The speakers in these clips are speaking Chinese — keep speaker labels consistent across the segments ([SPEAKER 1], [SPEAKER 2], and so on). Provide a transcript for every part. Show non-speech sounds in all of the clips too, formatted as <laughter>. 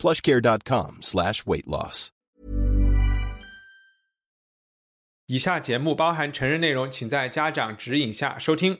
[SPEAKER 1] plushcare.com slash weight loss.
[SPEAKER 2] 以下节目包含成人内容，请在家长指引下收听。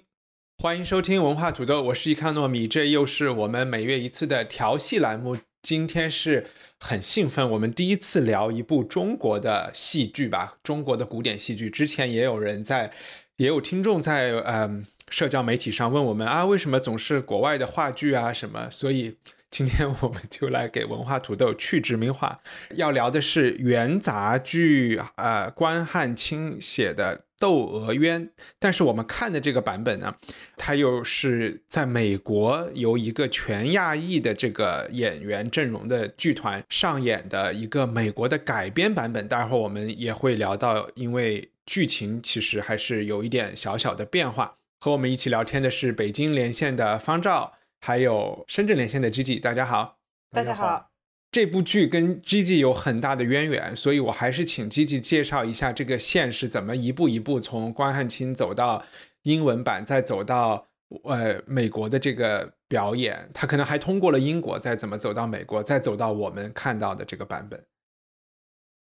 [SPEAKER 2] 欢迎收听文化土豆，我是伊康糯米，这又是我们每月一次的调戏栏目。今天是很兴奋，我们第一次聊一部中国的戏剧吧，中国的古典戏剧。之前也有人在，也有听众在，嗯，社交媒体上问我们啊，为什么总是国外的话剧啊什么？所以。今天我们就来给文化土豆去殖民化，要聊的是元杂剧，呃，关汉卿写的《窦娥冤》。但是我们看的这个版本呢，它又是在美国由一个全亚裔的这个演员阵容的剧团上演的一个美国的改编版本。待会儿我们也会聊到，因为剧情其实还是有一点小小的变化。和我们一起聊天的是北京连线的方照。还有深圳连线的 Gigi，大家好，
[SPEAKER 3] 大家好。
[SPEAKER 2] 这部剧跟 Gigi 有很大的渊源，所以我还是请 Gigi 介绍一下这个线是怎么一步一步从关汉卿走到英文版，再走到呃美国的这个表演。他可能还通过了英国，再怎么走到美国，再走到我们看到的这个版本。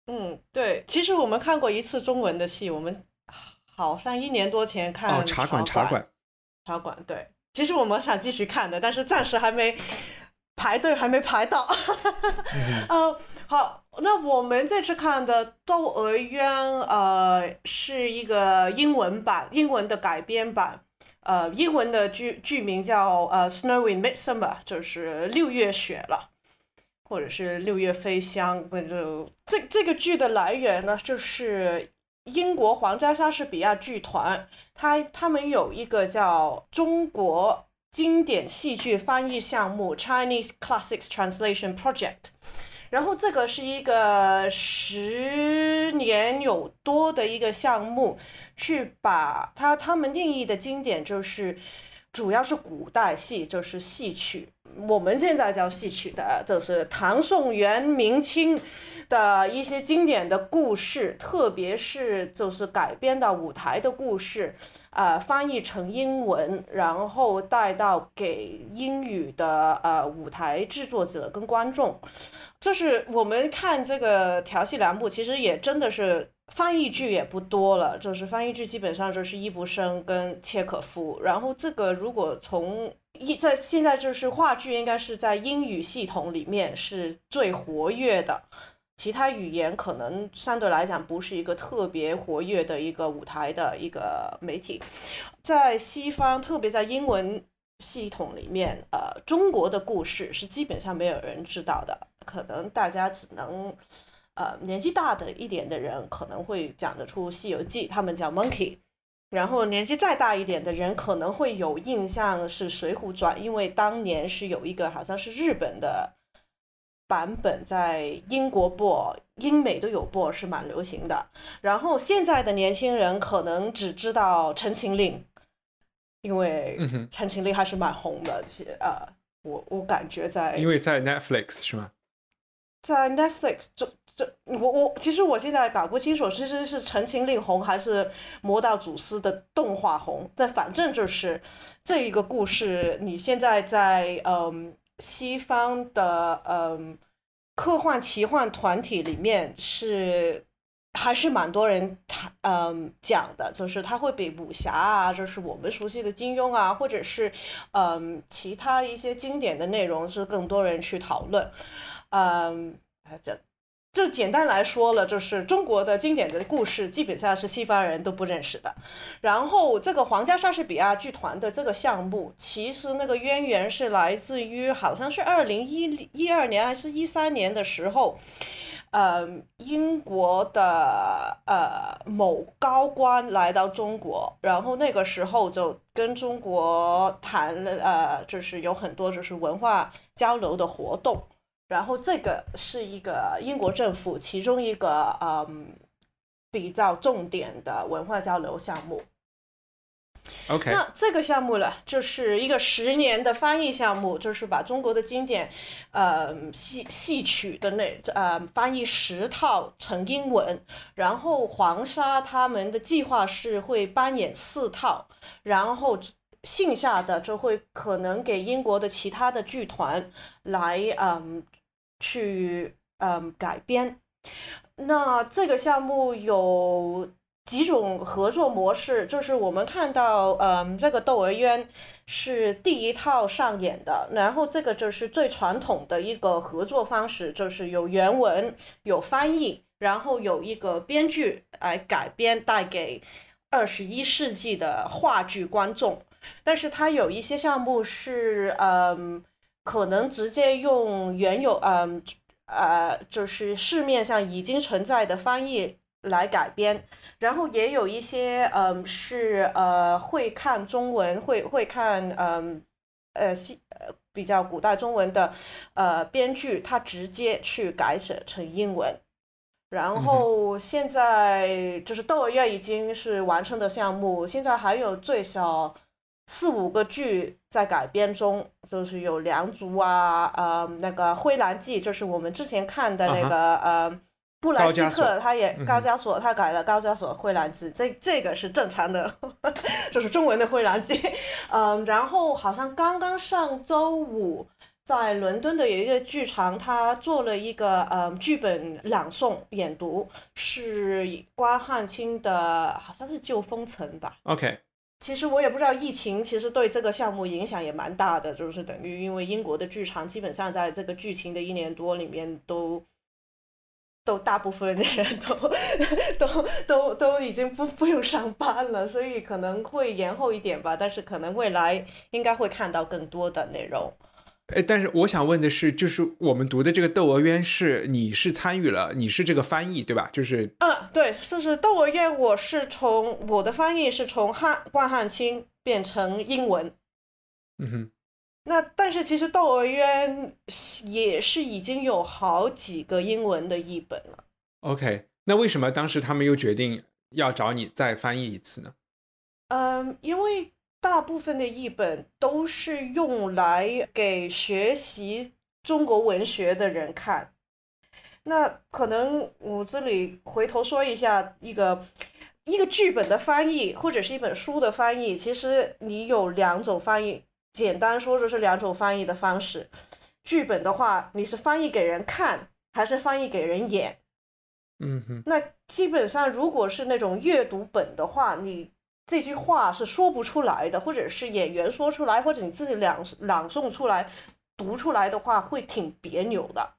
[SPEAKER 3] 嗯，对，其实我们看过一次中文的戏，我们好像一年多前看
[SPEAKER 2] 哦，茶馆，茶馆，
[SPEAKER 3] 茶馆，对。其实我们想继续看的，但是暂时还没排队，还没排到。嗯，<laughs> 好，那我们这次看的《窦娥冤》呃是一个英文版，英文的改编版。呃，英文的剧剧名叫呃《Snow in Midsummer》，就是六月雪了，或者是六月飞香。就这这个剧的来源呢，就是英国皇家莎士比亚剧团。他他们有一个叫中国经典戏剧翻译项目 （Chinese Classics Translation Project），然后这个是一个十年有多的一个项目，去把它他们定义的经典就是主要是古代戏，就是戏曲，我们现在叫戏曲的，就是唐宋元明清。的一些经典的故事，特别是就是改编到舞台的故事，呃，翻译成英文，然后带到给英语的呃舞台制作者跟观众。就是我们看这个调戏栏目，其实也真的是翻译剧也不多了，就是翻译剧基本上就是易卜生跟契可夫。然后这个如果从一在现在就是话剧，应该是在英语系统里面是最活跃的。其他语言可能相对来讲不是一个特别活跃的一个舞台的一个媒体，在西方，特别在英文系统里面，呃，中国的故事是基本上没有人知道的，可能大家只能，呃，年纪大的一点的人可能会讲得出《西游记》，他们叫 Monkey，然后年纪再大一点的人可能会有印象是《水浒传》，因为当年是有一个好像是日本的。版本在英国播，英美都有播，是蛮流行的。然后现在的年轻人可能只知道《陈情令》，因为《陈情令》还是蛮红的。呃，我我感觉在，
[SPEAKER 2] 因为在 Netflix 是吗？
[SPEAKER 3] 在 Netflix，这这我我其实我现在搞不清楚，其实是《陈情令》红还是《魔道祖师》的动画红。但反正就是这一个故事，你现在在嗯。西方的嗯科幻奇幻团体里面是还是蛮多人谈嗯讲的，就是它会比武侠啊，就是我们熟悉的金庸啊，或者是嗯其他一些经典的内容是更多人去讨论，嗯，这。就简单来说了，就是中国的经典的故事，基本上是西方人都不认识的。然后这个皇家莎士比亚剧团的这个项目，其实那个渊源是来自于好像是二零一一二年还是一三年的时候，呃，英国的呃某高官来到中国，然后那个时候就跟中国谈了，呃，就是有很多就是文化交流的活动。然后这个是一个英国政府其中一个嗯比较重点的文化交流项目。
[SPEAKER 2] OK，
[SPEAKER 3] 那这个项目呢，就是一个十年的翻译项目，就是把中国的经典，呃，戏戏曲的那呃翻译十套成英文，然后黄沙他们的计划是会扮演四套，然后剩下的就会可能给英国的其他的剧团来嗯去嗯改编。那这个项目有几种合作模式，就是我们看到，嗯，这个《窦娥冤》是第一套上演的，然后这个就是最传统的一个合作方式，就是有原文、有翻译，然后有一个编剧来改编，带给二十一世纪的话剧观众。但是它有一些项目是，嗯，可能直接用原有，嗯，呃，就是市面上已经存在的翻译来改编。然后也有一些，嗯，是呃会看中文，会会看，嗯，呃西呃比较古代中文的，呃编剧，他直接去改写成英文。然后现在就是《窦娥冤》已经是完成的项目，现在还有最少四五个剧在改编中，就是有《良族》啊，呃那个《灰蓝记》，就是我们之前看的那个、呃。布莱希特他也高加索，他改了高加索《灰蓝记》，这这个是正常的，<laughs> 就是中文的《灰蓝记》。<laughs> 嗯，然后好像刚刚上周五在伦敦的有一个剧场，他做了一个嗯剧本朗诵演读，是关汉卿的，好像是《旧风尘》吧。
[SPEAKER 2] OK，
[SPEAKER 3] 其实我也不知道疫情其实对这个项目影响也蛮大的，就是等于因为英国的剧场基本上在这个剧情的一年多里面都。都大部分的人都都都都已经不不用上班了，所以可能会延后一点吧。但是可能未来应该会看到更多的内容。
[SPEAKER 2] 哎，但是我想问的是，就是我们读的这个《窦娥冤》是你是参与了，你是这个翻译对吧？就是
[SPEAKER 3] 嗯，对，就是《窦娥冤》，我是从我的翻译是从汉关汉卿变成英文。
[SPEAKER 2] 嗯哼。
[SPEAKER 3] 那但是其实《窦娥冤》也是已经有好几个英文的译本了。
[SPEAKER 2] OK，那为什么当时他们又决定要找你再翻译一次呢？
[SPEAKER 3] 嗯，因为大部分的译本都是用来给学习中国文学的人看。那可能我这里回头说一下一个一个剧本的翻译，或者是一本书的翻译，其实你有两种翻译。简单说就是两种翻译的方式。剧本的话，你是翻译给人看，还是翻译给人演？
[SPEAKER 2] 嗯哼。
[SPEAKER 3] 那基本上，如果是那种阅读本的话，你这句话是说不出来的，或者是演员说出来，或者你自己朗朗诵出来、读出来的话，会挺别扭的。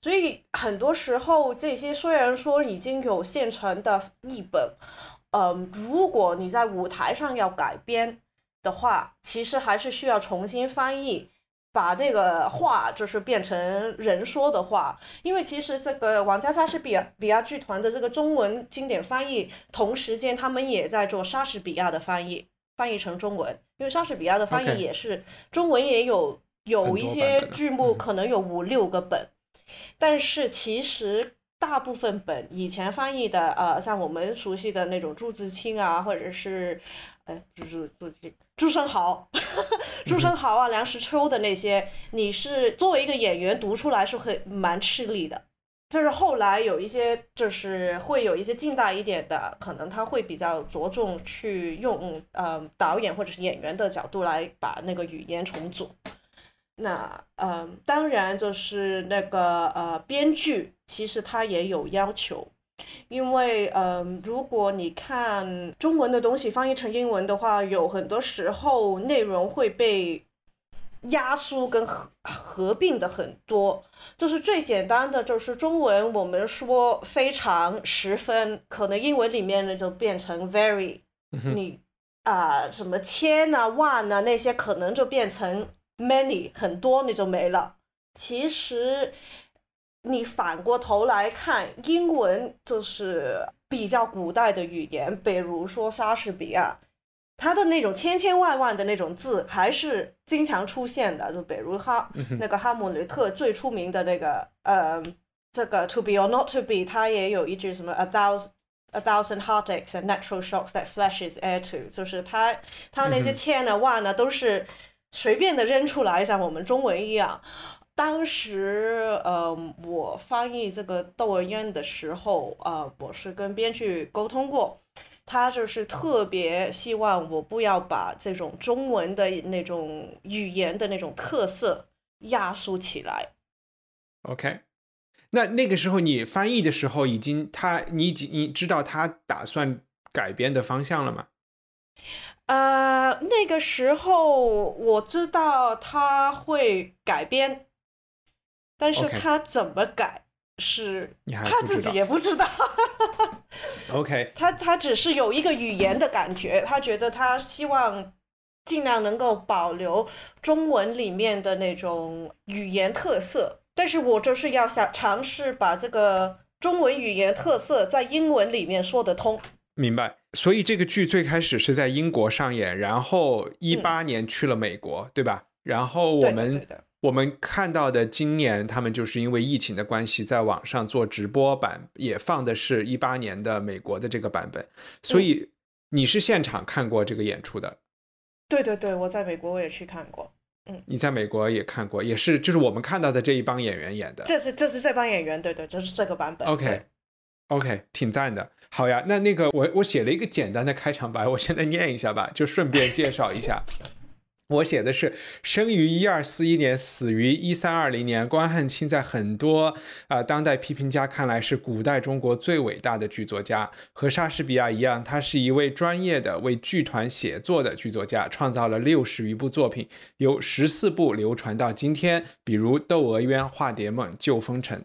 [SPEAKER 3] 所以很多时候，这些虽然说已经有现成的译本，嗯，如果你在舞台上要改编。的话，其实还是需要重新翻译，把那个话就是变成人说的话。因为其实这个王家莎士比亚比亚剧团的这个中文经典翻译，同时间他们也在做莎士比亚的翻译，翻译成中文。因为莎士比亚的翻译也是.中文也有有一些剧目
[SPEAKER 2] 嗯
[SPEAKER 3] 可能有五六个本，但是其实。大部分本以前翻译的，呃，像我们熟悉的那种朱自清啊，或者是，呃，朱朱朱朱生豪，<laughs> 朱生豪啊，梁实秋的那些，你是作为一个演员读出来是很蛮吃力的。就是后来有一些，就是会有一些近代一点的，可能他会比较着重去用呃导演或者是演员的角度来把那个语言重组。那呃，当然就是那个呃编剧，其实它也有要求，因为嗯，如果你看中文的东西翻译成英文的话，有很多时候内容会被压缩跟合合并的很多。就是最简单的，就是中文我们说非常、十分，可能英文里面呢就变成 very，你啊、呃、什么千啊、万啊那些，可能就变成。many 很多你就没了。其实你反过头来看，英文就是比较古代的语言，比如说莎士比亚，他的那种千千万万的那种字还是经常出现的，就比如哈那个哈姆雷特最出名的那个呃，这个 to be or not to be，他也有一句什么 a thousand a thousand heartaches and natural shocks that flesh is heir to，就是他他那些千呢万呢都是随便的扔出来，像我们中文一样。当时呃，我翻译这个《窦娥冤》的时候，呃，我是跟编剧沟通过。他就是特别希望我不要把这种中文的那种语言的那种特色压缩起来。
[SPEAKER 2] OK，那那个时候你翻译的时候，已经他你已经你知道他打算改编的方向了吗？
[SPEAKER 3] 呃，那个时候我知道他会改编，但是他怎么改是他自己也不知道。<laughs> <laughs>
[SPEAKER 2] OK，
[SPEAKER 3] 他他只是有一个语言的感觉，他觉得他希望尽量能够保留中文里面的那种语言特色，但是我就是要想尝试把这个中文语言特色在英文里面说得通。
[SPEAKER 2] 明白。所以这个剧最开始是在英国上演，然后一八年去了美国，对吧？然后我们。我们看到的今年，他们就是因为疫情的关系，在网上做直播版，也放的是一八年的美国的这个版本。所以你是现场看过这个演出的？
[SPEAKER 3] 对对对，我在美国我也去看过。嗯，
[SPEAKER 2] 你在美国也看过，也是就是我们看到的这一帮演员演的。
[SPEAKER 3] 这是这是这帮演员，对对，就是这个版本。
[SPEAKER 2] OK，OK，挺赞的。好呀，那那个我我写了一个简单的开场白，我现在念一下吧，就顺便介绍一下。我写的是生于一二四一年，死于一三二零年。关汉卿在很多啊当代批评家看来是古代中国最伟大的剧作家。和莎士比亚一样，他是一位专业的为剧团写作的剧作家，创造了六十余部作品，有十四部流传到今天，比如《窦娥冤》《化蝶梦》《旧风尘》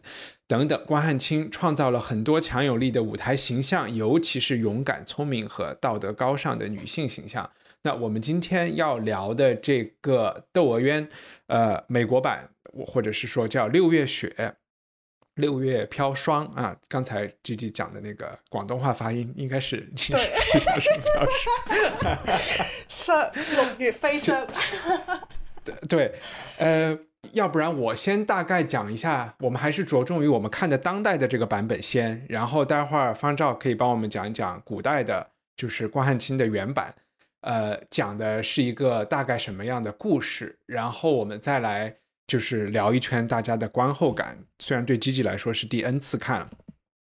[SPEAKER 2] 等等。关汉卿创造了很多强有力的舞台形象，尤其是勇敢、聪明和道德高尚的女性形象。那我们今天要聊的这个《窦娥冤》，呃，美国版，或者是说叫《六月雪》，六月飘霜啊。刚才 G G 讲的那个广东话发音，应该是 <laughs> <laughs>
[SPEAKER 3] 六月飞霜。
[SPEAKER 2] 对对，呃，要不然我先大概讲一下，我们还是着重于我们看的当代的这个版本先，然后待会儿方照可以帮我们讲一讲古代的，就是关汉卿的原版。呃，讲的是一个大概什么样的故事，然后我们再来就是聊一圈大家的观后感。虽然对 Gigi 来说是第 N 次看，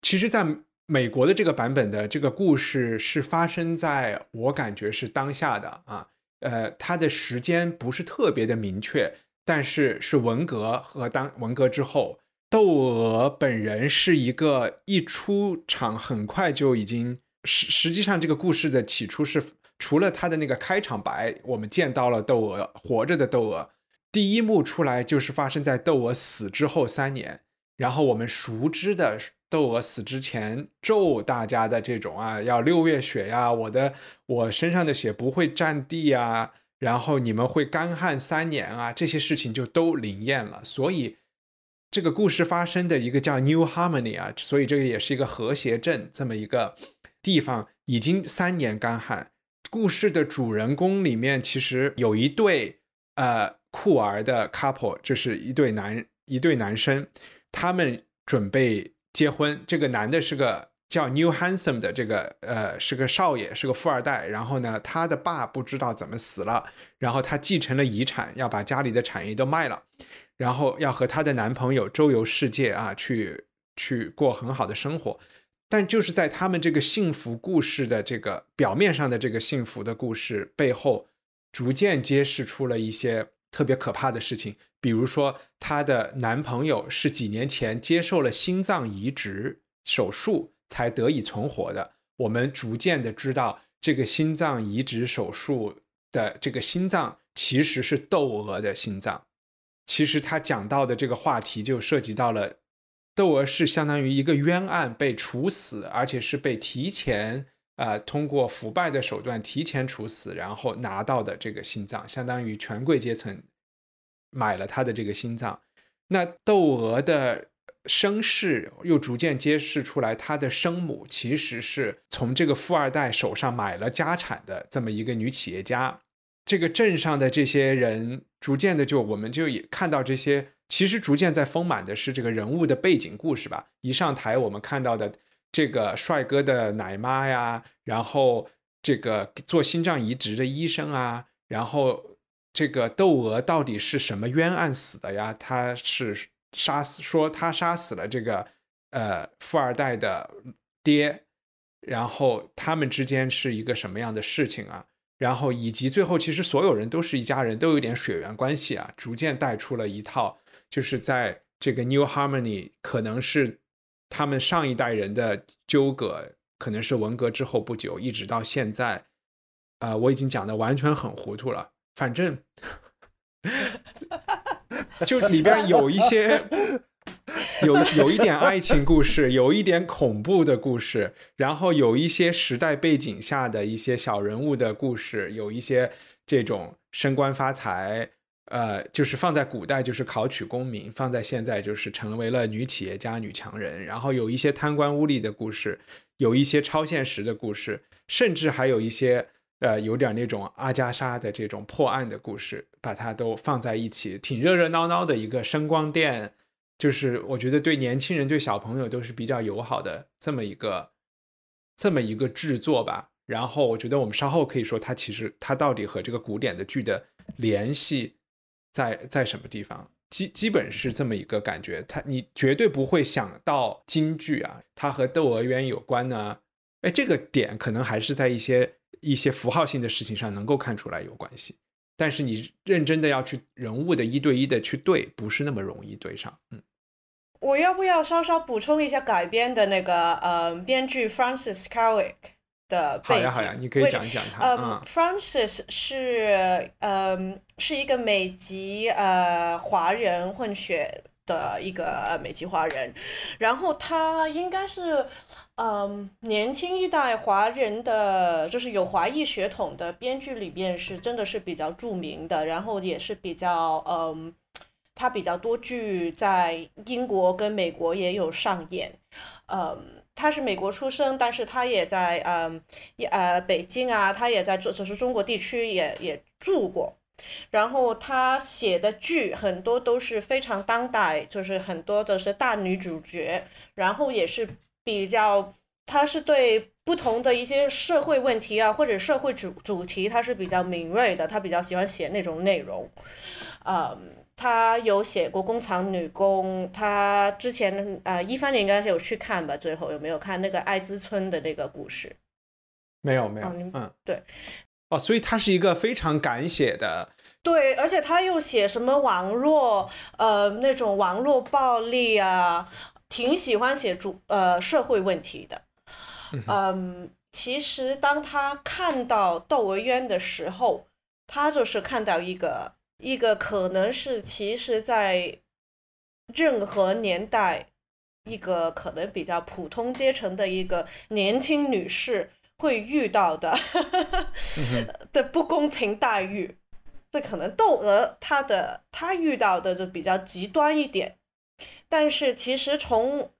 [SPEAKER 2] 其实在美国的这个版本的这个故事是发生在我感觉是当下的啊，呃，它的时间不是特别的明确，但是是文革和当文革之后，窦娥本人是一个一出场很快就已经实实际上这个故事的起初是。除了他的那个开场白，我们见到了窦娥活着的窦娥，第一幕出来就是发生在窦娥死之后三年。然后我们熟知的窦娥死之前咒大家的这种啊，要六月雪呀，我的我身上的血不会占地啊，然后你们会干旱三年啊，这些事情就都灵验了。所以这个故事发生的一个叫 New Harmony 啊，所以这个也是一个和谐镇这么一个地方，已经三年干旱。故事的主人公里面其实有一对呃酷儿的 couple，就是一对男一对男生，他们准备结婚。这个男的是个叫 New Handsome 的，这个呃是个少爷，是个富二代。然后呢，他的爸不知道怎么死了，然后他继承了遗产，要把家里的产业都卖了，然后要和他的男朋友周游世界啊，去去过很好的生活。但就是在他们这个幸福故事的这个表面上的这个幸福的故事背后，逐渐揭示出了一些特别可怕的事情。比如说，她的男朋友是几年前接受了心脏移植手术才得以存活的。我们逐渐的知道，这个心脏移植手术的这个心脏其实是窦娥的心脏。其实他讲到的这个话题就涉及到了。窦娥是相当于一个冤案被处死，而且是被提前呃通过腐败的手段提前处死，然后拿到的这个心脏，相当于权贵阶层买了他的这个心脏。那窦娥的声势又逐渐揭示出来，他的生母其实是从这个富二代手上买了家产的这么一个女企业家。这个镇上的这些人，逐渐的就我们就也看到这些，其实逐渐在丰满的是这个人物的背景故事吧。一上台，我们看到的这个帅哥的奶妈呀，然后这个做心脏移植的医生啊，然后这个窦娥到底是什么冤案死的呀？他是杀死说他杀死了这个呃富二代的爹，然后他们之间是一个什么样的事情啊？然后以及最后，其实所有人都是一家人，都有点血缘关系啊，逐渐带出了一套，就是在这个 New Harmony 可能是他们上一代人的纠葛，可能是文革之后不久，一直到现在，啊，我已经讲的完全很糊涂了，反正 <laughs> 就里边有一些。有有一点爱情故事，<laughs> 有一点恐怖的故事，然后有一些时代背景下的一些小人物的故事，有一些这种升官发财，呃，就是放在古代就是考取功名，放在现在就是成为了女企业家、女强人，然后有一些贪官污吏的故事，有一些超现实的故事，甚至还有一些呃有点那种阿加莎的这种破案的故事，把它都放在一起，挺热热闹闹的一个声光电。就是我觉得对年轻人、对小朋友都是比较友好的这么一个这么一个制作吧。然后我觉得我们稍后可以说，它其实它到底和这个古典的剧的联系在在什么地方？基基本是这么一个感觉。它你绝对不会想到京剧啊，它和《窦娥冤》有关呢。哎，这个点可能还是在一些一些符号性的事情上能够看出来有关系。但是你认真的要去人物的一对一的去对，不是那么容易对上。嗯，
[SPEAKER 3] 我要不要稍稍补充一下改编的那个呃编剧 Francis Carwick 的背景？
[SPEAKER 2] 好呀好呀，你可以讲一讲他。
[SPEAKER 3] 嗯，Francis 是嗯是一个美籍呃华人混血的一个美籍华人，然后他应该是。嗯，年轻一代华人的就是有华裔血统的编剧里面是真的是比较著名的，然后也是比较嗯，他比较多剧在英国跟美国也有上演。嗯，他是美国出生，但是他也在嗯呃北京啊，他也在就是中国地区也也住过。然后他写的剧很多都是非常当代，就是很多都是大女主角，然后也是。比较，他是对不同的一些社会问题啊，或者社会主主题，他是比较敏锐的。他比较喜欢写那种内容，嗯，他有写过工厂女工。他之前呃，一帆你应该是有去看吧？最后有没有看那个艾滋村的那个故事？
[SPEAKER 2] 没有，没有。
[SPEAKER 3] 嗯，对。
[SPEAKER 2] 哦，所以他是一个非常敢写的。
[SPEAKER 3] 对，而且他又写什么网络呃那种网络暴力啊。挺喜欢写主呃社会问题的，嗯，其实当他看到《窦娥冤》的时候，他就是看到一个一个可能是其实在任何年代一个可能比较普通阶层的一个年轻女士会遇到的 <laughs> 的不公平待遇，这可能窦娥她的她遇到的就比较极端一点。但是其实从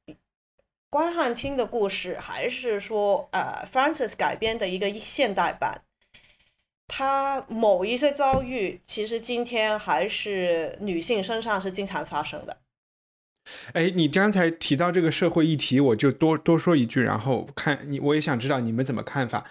[SPEAKER 3] 关汉卿的故事，还是说呃，Francis 改编的一个现代版，他某一些遭遇，其实今天还是女性身上是经常发生的。
[SPEAKER 2] 哎，你刚才提到这个社会议题，我就多多说一句，然后看你，我也想知道你们怎么看法。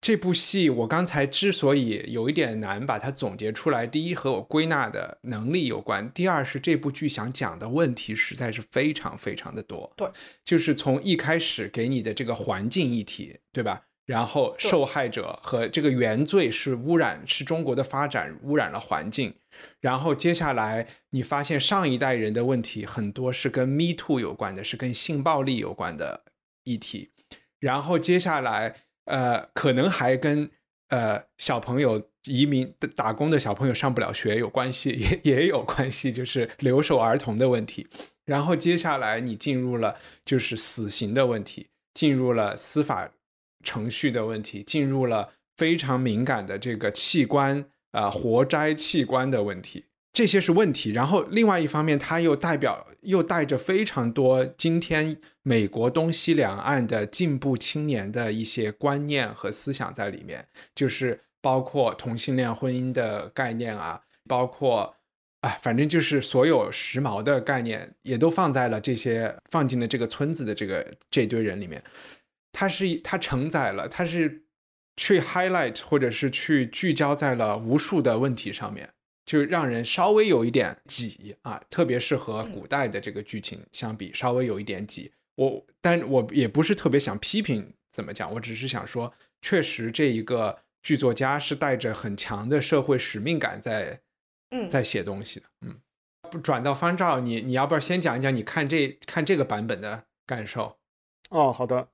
[SPEAKER 2] 这部戏我刚才之所以有一点难把它总结出来，第一和我归纳的能力有关，第二是这部剧想讲的问题实在是非常非常的多。
[SPEAKER 3] 对，
[SPEAKER 2] 就是从一开始给你的这个环境议题，对吧？然后受害者和这个原罪是污染，是中国的发展污染了环境。然后接下来你发现上一代人的问题很多是跟 Me Too 有关的，是跟性暴力有关的议题。然后接下来。呃，可能还跟呃小朋友移民打工的小朋友上不了学有关系，<laughs> 也也有关系，就是留守儿童的问题。然后接下来你进入了就是死刑的问题，进入了司法程序的问题，进入了非常敏感的这个器官啊活摘器官的问题。这些是问题。然后另外一方面，它又代表又带着非常多今天美国东西两岸的进步青年的一些观念和思想在里面，就是包括同性恋婚姻的概念啊，包括。哎，反正就是所有时髦的概念也都放在了这些放进了这个村子的这个这堆人里面。它是它承载了，它是去 highlight 或者是去聚焦在了无数的问题上面，就让人稍微有一点挤啊，特别是和古代的这个剧情相比，稍微有一点挤。我，但我也不是特别想批评怎么讲，我只是想说，确实这一个剧作家是带着很强的社会使命感在。
[SPEAKER 3] 嗯，
[SPEAKER 2] 在写东西的，嗯，不转到方照，你你要不要先讲一讲你看这看这个版本的感受？
[SPEAKER 4] 哦，好的，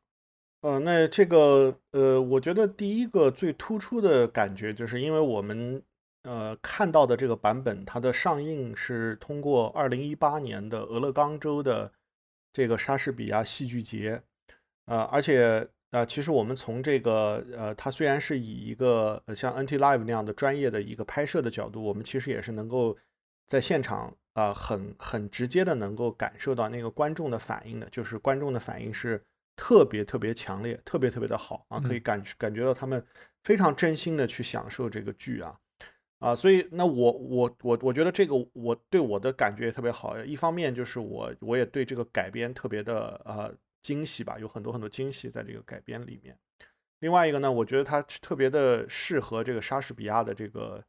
[SPEAKER 4] 呃，那这个呃，我觉得第一个最突出的感觉，就是因为我们呃看到的这个版本，它的上映是通过二零一八年的俄勒冈州的这个莎士比亚戏剧节，呃，而且。呃，其实我们从这个呃，它虽然是以一个像 NT Live 那样的专业的一个拍摄的角度，我们其实也是能够在现场啊，很很直接的能够感受到那个观众的反应的，就是观众的反应是特别特别强烈，特别特别的好啊，可以感感觉到他们非常真心的去享受这个剧啊啊，所以那我我我我觉得这个我对我的感觉也特别好，一方面就是我我也对这个改编特别的呃。惊喜吧，有很多很多惊喜在这个改编里面。另外一个呢，我觉得它特别的适合这个莎士比亚的这个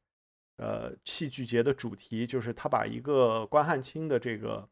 [SPEAKER 4] 呃戏剧节的主题，就是他把一个关汉卿的这个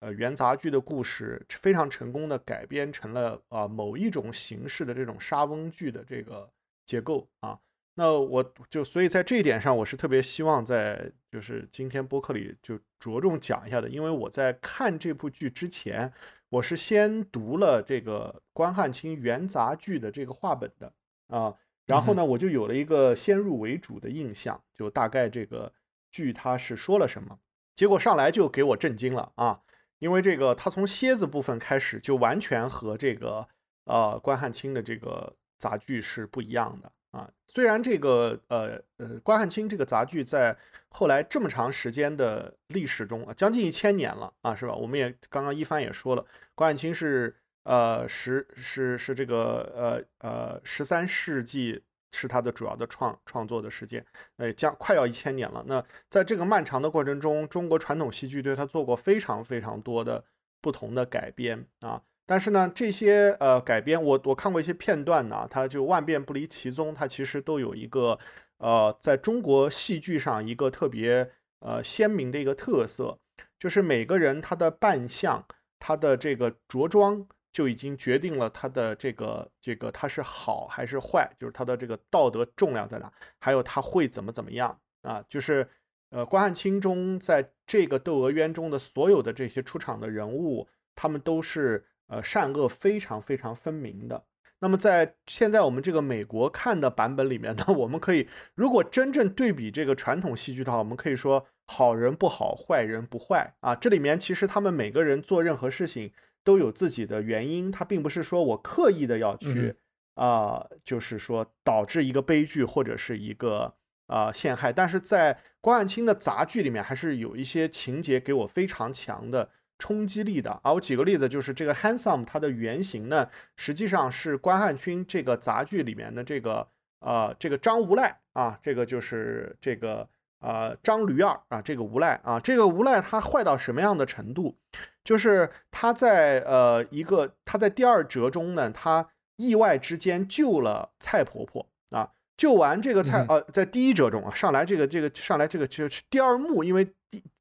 [SPEAKER 4] 呃元杂剧的故事非常成功的改编成了啊某一种形式的这种莎翁剧的这个结构啊。那我就所以在这一点上，我是特别希望在就是今天播客里就着重讲一下的，因为我在看这部剧之前。我是先读了这个关汉卿元杂剧的这个话本的啊，然后呢，我就有了一个先入为主的印象，就大概这个剧它是说了什么，结果上来就给我震惊了啊，因为这个他从蝎子部分开始就完全和这个呃关汉卿的这个杂剧是不一样的。啊，虽然这个呃呃关汉卿这个杂剧在后来这么长时间的历史中啊，将近一千年了啊，是吧？我们也刚刚一帆也说了，关汉卿是呃十是是这个呃呃十三世纪是他的主要的创创作的时间，呃将快要一千年了。那在这个漫长的过程中，中国传统戏剧对他做过非常非常多的不同的改编啊。但是呢，这些呃改编，我我看过一些片段呢，它就万变不离其宗，它其实都有一个呃，在中国戏剧上一个特别呃鲜明的一个特色，就是每个人他的扮相，他的这个着装就已经决定了他的这个这个他是好还是坏，就是他的这个道德重量在哪，还有他会怎么怎么样啊，就是呃关汉卿中在这个《窦娥冤》中的所有的这些出场的人物，他们都是。呃，善恶非常非常分明的。那么在现在我们这个美国看的版本里面呢，<laughs> 我们可以如果真正对比这个传统戏剧的话，我们可以说好人不好，坏人不坏啊。这里面其实他们每个人做任何事情都有自己的原因，他并不是说我刻意的要去啊，就是说导致一个悲剧或者是一个啊陷害。但是在关汉卿的杂剧里面，还是有一些情节给我非常强的。冲击力的啊，我举个例子，就是这个 handsome，它的原型呢，实际上是关汉卿这个杂剧里面的这个呃这个张无赖啊，这个就是这个呃张驴儿啊，这个无赖啊，这个无赖他坏到什么样的程度？就是他在呃一个他在第二折中呢，他意外之间救了蔡婆婆啊，救完这个蔡呃，在第一折中啊，上来这个这个上来这个就是第二幕，因为。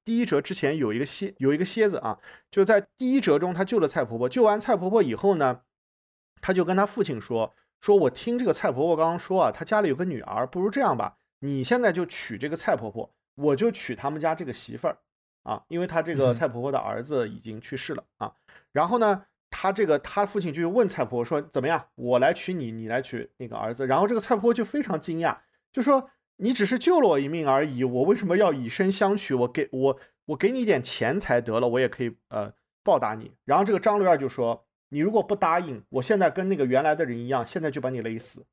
[SPEAKER 4] 第第一折之前有一个蝎有一个蝎子啊，就在第一折中他救了蔡婆婆，救完蔡婆婆以后呢，他就跟他父亲说：“说我听这个蔡婆婆刚刚说啊，她家里有个女儿，不如这样吧，你现在就娶这个蔡婆婆，我就娶他们家这个媳妇儿啊，因为他这个蔡婆婆的儿子已经去世了啊。然后呢，他这个他父亲就问蔡婆婆说：怎么样，我来娶你，你来娶那个儿子？然后这个蔡婆婆就非常惊讶，就说。你只是救了我一命而已，我为什么要以身相许？我给我我给你一点钱财得了，我也可以呃报答你。然后这个张六二就说：“你如果不答应，我现在跟那个原来的人一样，现在就把你勒死。”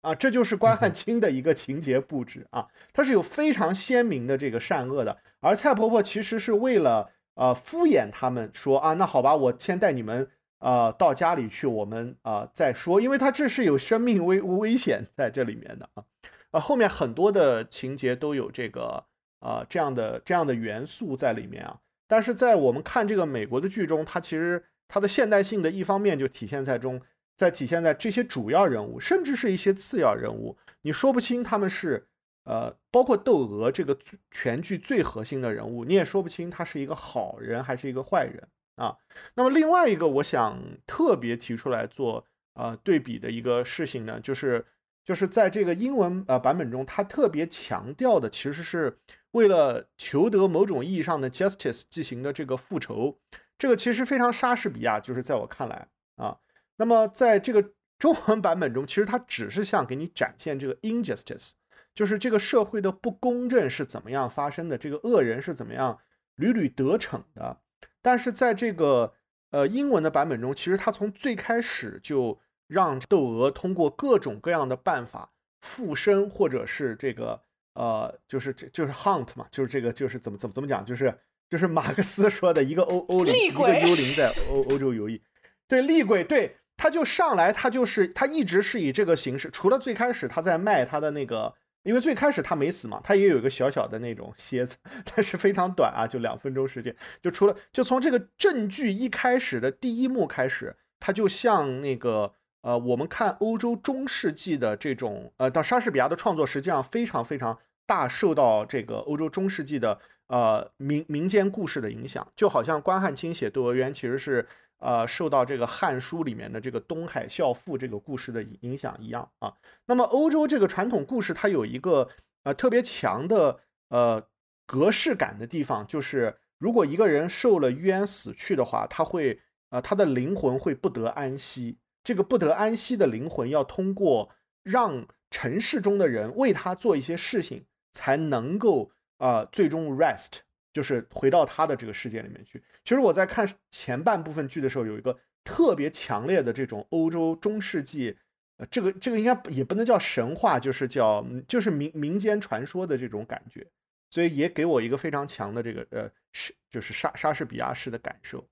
[SPEAKER 4] 啊，这就是关汉 <laughs> 卿的一个情节布置啊，他是有非常鲜明的这个善恶的，而蔡婆婆其实是为了呃敷衍他们说啊，那好吧，我先带你们呃到家里去，我们啊再说，因为他这是有生命危危险在这里面的啊，呃后面很多的情节都有这个啊这样的这样的元素在里面啊，但是在我们看这个美国的剧中，它其实它的现代性的一方面就体现在中。在体现在这些主要人物，甚至是一些次要人物，你说不清他们是，呃，包括窦娥这个全剧最核心的人物，你也说不清他是一个好人还是一个坏人啊。那么另外一个，我想特别提出来做呃对比的一个事情呢，就是就是在这个英文呃版本中，他特别强调的其实是为了求得某种意义上的 justice 进行的这个复仇，这个其实非常莎士比亚，就是在我看来啊。那么，在这个中文版本中，其实它只是想给你展现这个 injustice，就是这个社会的不公正是怎么样发生的，这个恶人是怎么样屡屡得逞的。但是在这个呃英文的版本中，其实它从最开始就让窦娥通过各种各样的办法附身，或者是这个呃，就是这就是 hunt 嘛，就是这个就是怎么怎么怎么讲，就是就是马克思说的一个欧欧灵，一个幽灵在欧欧洲游弋，对厉鬼，对。他就上来，他就是他一直是以这个形式，除了最开始他在卖他的那个，因为最开始他没死嘛，他也有一个小小的那种蝎子，<laughs> 但是非常短啊，就两分钟时间。就除了就从这个证据一开始的第一幕开始，他就像那个呃，我们看欧洲中世纪的这种呃，到莎士比亚的创作实际上非常非常大受到这个欧洲中世纪的呃民民间故事的影响，就好像关汉卿写《窦娥冤》其实是。呃，受到这个《汉书》里面的这个东海孝父这个故事的影响一样啊。那么欧洲这个传统故事，它有一个呃特别强的呃格式感的地方，就是如果一个人受了冤死去的话，他会呃他的灵魂会不得安息。这个不得安息的灵魂要通过让尘世中的人为他做一些事情，才能够啊最终 rest。就是回到他的这个世界里面去。其实我在看前半部分剧的时候，有一个特别强烈的这种欧洲中世纪，呃，这个这个应该也不能叫神话，就是叫就是民民间传说的这种感觉，所以也给我一个非常强的这个呃是就是莎莎士比亚式的感受。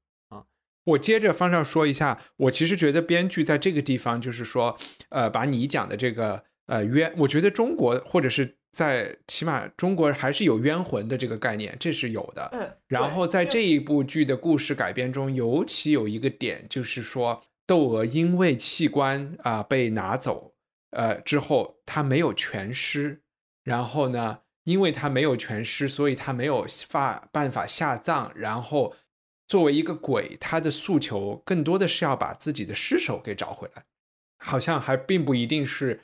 [SPEAKER 2] 我接着方少说一下，我其实觉得编剧在这个地方就是说，呃，把你讲的这个呃冤，我觉得中国或者是。在起码中国还是有冤魂的这个概念，这是有的。
[SPEAKER 3] 嗯，
[SPEAKER 2] 然后在这一部剧的故事改编中，尤其有一个点，就是说窦娥因为器官啊被拿走，呃之后她没有全尸，然后呢，因为她没有全尸，所以她没有法办法下葬。然后作为一个鬼，他的诉求更多的是要把自己的尸首给找回来，好像还并不一定是，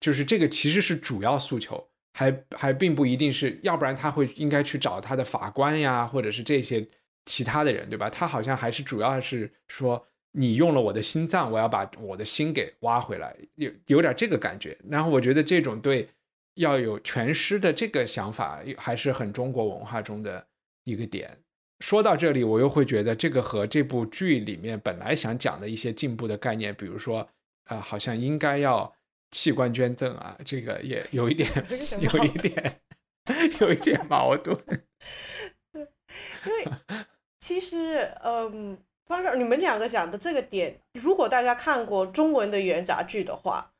[SPEAKER 2] 就是这个其实是主要诉求。还还并不一定是要不然他会应该去找他的法官呀，或者是这些其他的人，对吧？他好像还是主要是说你用了我的心脏，我要把我的心给挖回来，有有点这个感觉。然后我觉得这种对要有全尸的这个想法，还是很中国文化中的一个点。说到这里，我又会觉得这个和这部剧里面本来想讲的一些进步的概念，比如说啊，好像应该要。器官捐赠啊，这个也有一点，有一点，<laughs> 有一点矛盾。<laughs>
[SPEAKER 3] 对因为其实，嗯，方少，你们两个讲的这个点，如果大家看过中文的元杂剧的话，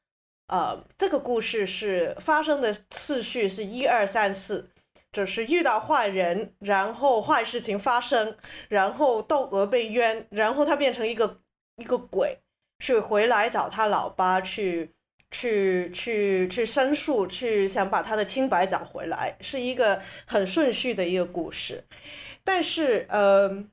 [SPEAKER 3] 呃，这个故事是发生的次序是一二三四，就是遇到坏人，然后坏事情发生，然后窦娥被冤，然后他变成一个一个鬼，去回来找他老爸去。去去去申诉，去想把他的清白找回来，是一个很顺序的一个故事。但是，呃，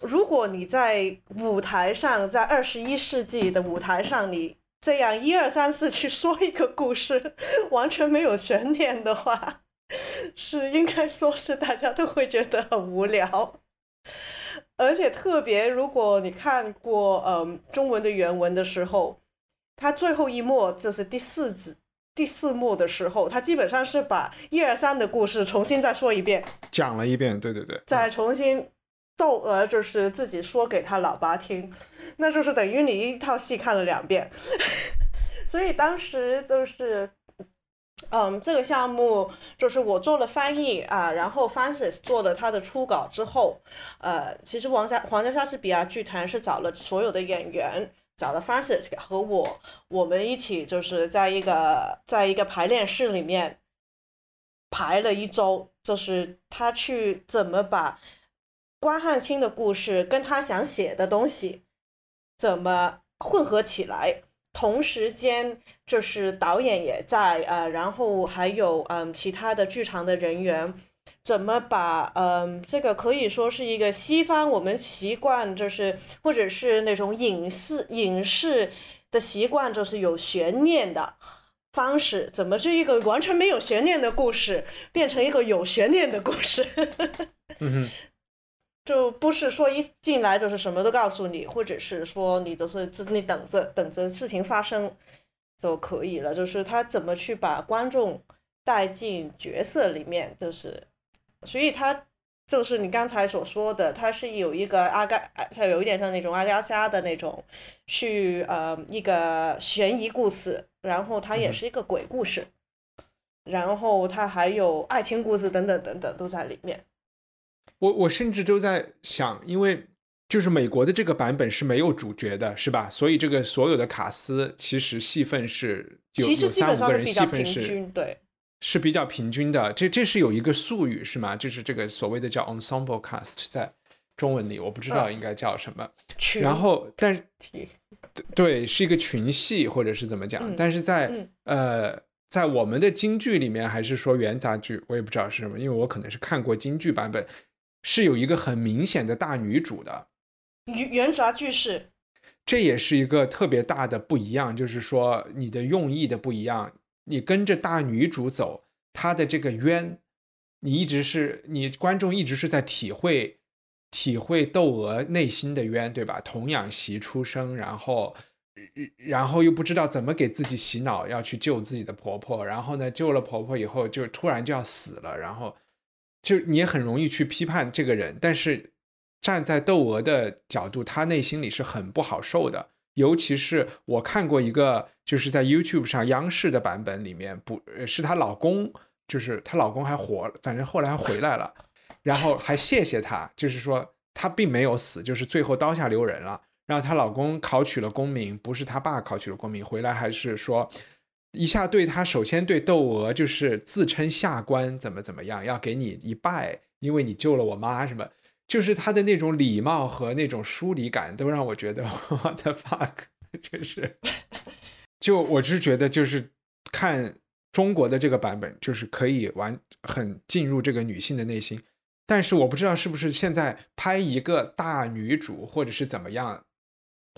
[SPEAKER 3] 如果你在舞台上，在二十一世纪的舞台上，你这样一二三四去说一个故事，<laughs> 完全没有悬念的话，<laughs> 是应该说是大家都会觉得很无聊。而且，特别如果你看过嗯中文的原文的时候。他最后一幕，就是第四集第四幕的时候，他基本上是把一二三的故事重新再说一遍，
[SPEAKER 2] 讲了一遍，对对对，
[SPEAKER 3] 再重新窦娥就是自己说给他老爸听，那就是等于你一套戏看了两遍，所 <laughs> 所以当时就是。嗯，这个项目就是我做了翻译啊，然后 Francis 做了他的初稿之后，呃，其实皇家皇家莎士比亚剧团是找了所有的演员，找了 Francis 和我，我们一起就是在一个在一个排练室里面排了一周，就是他去怎么把关汉卿的故事跟他想写的东西怎么混合起来。同时间，就是导演也在，呃，然后还有嗯其他的剧场的人员，怎么把嗯这个可以说是一个西方我们习惯，就是或者是那种影视影视的习惯，就是有悬念的方式，怎么这一个完全没有悬念的故事，变成一个有悬念的故事？<laughs>
[SPEAKER 2] 嗯
[SPEAKER 3] 就不是说一进来就是什么都告诉你，或者是说你就是自你等着等着事情发生就可以了。就是他怎么去把观众带进角色里面，就是所以他就是你刚才所说的，他是有一个阿甘，他有一点像那种阿加莎的那种，去呃一个悬疑故事，然后它也是一个鬼故事，然后它还有爱情故事等等等等都在里面。
[SPEAKER 2] 我我甚至都在想，因为就是美国的这个版本是没有主角的，是吧？所以这个所有的卡斯其实戏份是有有三五个人戏份是，
[SPEAKER 3] 对，
[SPEAKER 2] 是比较平均的。这这是有一个术语是吗？就是这个所谓的叫 ensemble cast，在中文里我不知道应该叫什么。然后，但对对，是一个群戏或者是怎么讲？但是在呃，在我们的京剧里面，还是说元杂剧，我也不知道是什么，因为我可能是看过京剧版本。是有一个很明显的大女主的，
[SPEAKER 3] 原原杂句式，
[SPEAKER 2] 这也是一个特别大的不一样，就是说你的用意的不一样，你跟着大女主走，她的这个冤，你一直是你观众一直是在体会体会窦娥内心的冤，对吧？童养媳出生，然后然后又不知道怎么给自己洗脑，要去救自己的婆婆，然后呢救了婆婆以后，就突然就要死了，然后。就你也很容易去批判这个人，但是站在窦娥的角度，她内心里是很不好受的。尤其是我看过一个，就是在 YouTube 上央视的版本里面，不是她老公，就是她老公还活，反正后来还回来了，然后还谢谢她，就是说她并没有死，就是最后刀下留人了。然后她老公考取了功名，不是她爸考取了功名，回来还是说。一下对他，首先对窦娥就是自称下官，怎么怎么样，要给你一拜，因为你救了我妈，什么，就是他的那种礼貌和那种疏离感，都让我觉得 <laughs> 我的 fuck，就是，就我是觉得就是看中国的这个版本，就是可以完很进入这个女性的内心，但是我不知道是不是现在拍一个大女主或者是怎么样。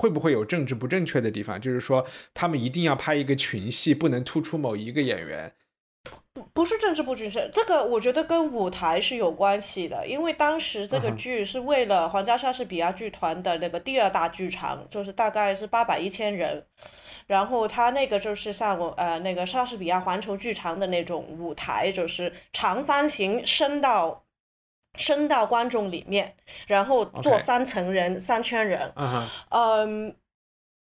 [SPEAKER 2] 会不会有政治不正确的地方？就是说，他们一定要拍一个群戏，不能突出某一个演员。
[SPEAKER 3] 不，不是政治不均衡，这个我觉得跟舞台是有关系的。因为当时这个剧是为了皇家莎士比亚剧团的那个第二大剧场，就是大概是八百一千人，然后他那个就是像我呃那个莎士比亚环球剧场的那种舞台，就是长方形伸到。伸到观众里面，然后做三层人、三圈人。嗯，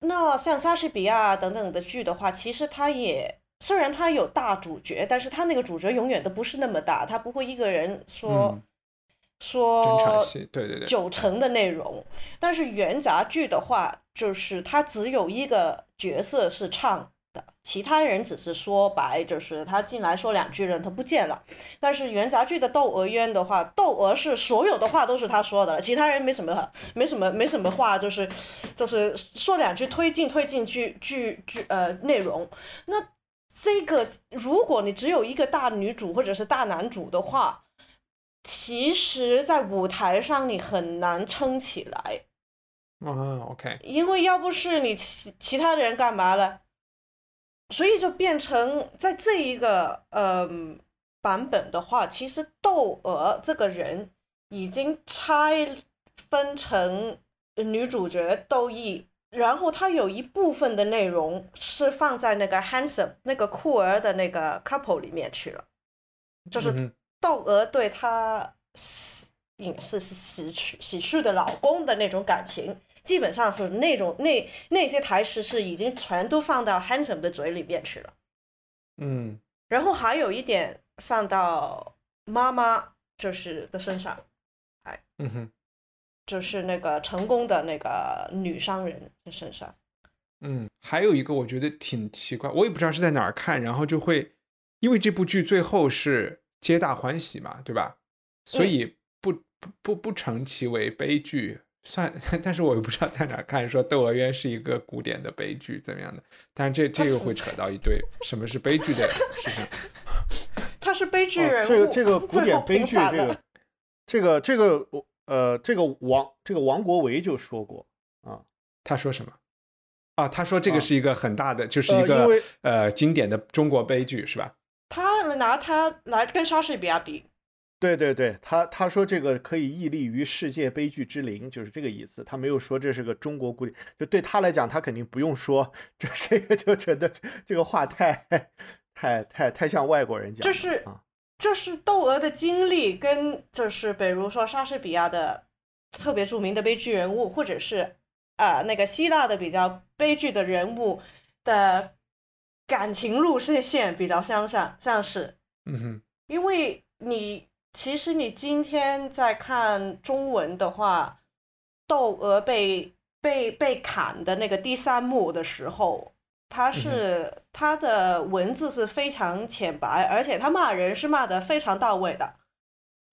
[SPEAKER 3] 那像莎士比亚等等的剧的话，其实它也虽然他有大主角，但是他那个主角永远都不是那么大，他不会一个人说说
[SPEAKER 2] 对对对
[SPEAKER 3] 九成的内容。但是元杂剧的话，就是他只有一个角色是唱的。其他人只是说白，就是他进来说两句，人他不见了。但是元杂剧的窦娥冤的话，窦娥是所有的话都是他说的，其他人没什么，没什么，没什么话，就是就是说两句推进推进剧剧剧呃内容。那这个如果你只有一个大女主或者是大男主的话，其实，在舞台上你很难撑起来。
[SPEAKER 2] 啊，OK。
[SPEAKER 3] 因为要不是你其其他的人干嘛了？所以就变成在这一个嗯版本的话，其实窦娥这个人已经拆分成女主角窦漪，然后它有一部分的内容是放在那个 handsome 那个酷儿的那个 couple 里面去了，就是窦娥对他死隐是死去死去的老公的那种感情。基本上是那种那那些台词是已经全都放到 Handsome 的嘴里面去了。
[SPEAKER 2] 嗯
[SPEAKER 3] 然后还有一点放到妈妈就是的身上，哎
[SPEAKER 2] 嗯哼
[SPEAKER 3] 就是那个成功的那个女商人的身上。
[SPEAKER 2] 嗯，还有一个我觉得挺奇怪，我也不知道是在哪儿看，然后就会因为这部剧最后是皆大欢喜嘛，对吧？所以不不不不成其为悲剧，算，<laughs> 但是我又不知道在哪儿看说《窦娥冤》是一个古典的悲剧怎么样的，但是这这又会扯到一堆什么是悲剧的事情。<laughs>
[SPEAKER 3] 他是悲剧
[SPEAKER 4] 哦
[SPEAKER 3] 人物，
[SPEAKER 4] 这个这个古典悲剧，这个这个这个我呃，这个王这个王国维就说过啊，
[SPEAKER 2] 他说什么？啊，他说这个
[SPEAKER 4] 啊
[SPEAKER 2] 是一个很大的，就是
[SPEAKER 4] 呃
[SPEAKER 2] 一个呃经典的中国悲剧，是吧？
[SPEAKER 3] 他拿他来跟莎士比亚比，
[SPEAKER 4] 对对对，他他说这个可以屹立于世界悲剧之林，就是这个意思。他没有说这是个中国古典，就对他来讲，他肯定不用说这 <laughs> 这个，就觉得这个话太太太太像外国人讲了，
[SPEAKER 3] 就是
[SPEAKER 4] 啊，
[SPEAKER 3] 就是窦娥的经历跟就是比如说莎士比亚的特别著名的悲剧人物，或者是呃那个希腊的比较悲剧的人物的感情路线线比较相像，像是
[SPEAKER 2] 嗯哼，
[SPEAKER 3] 因为你其实你今天在看中文的话，窦娥被被被砍的那个第三幕的时候，他是、他的文字是非常浅白，而且他骂人是骂的非常到位的，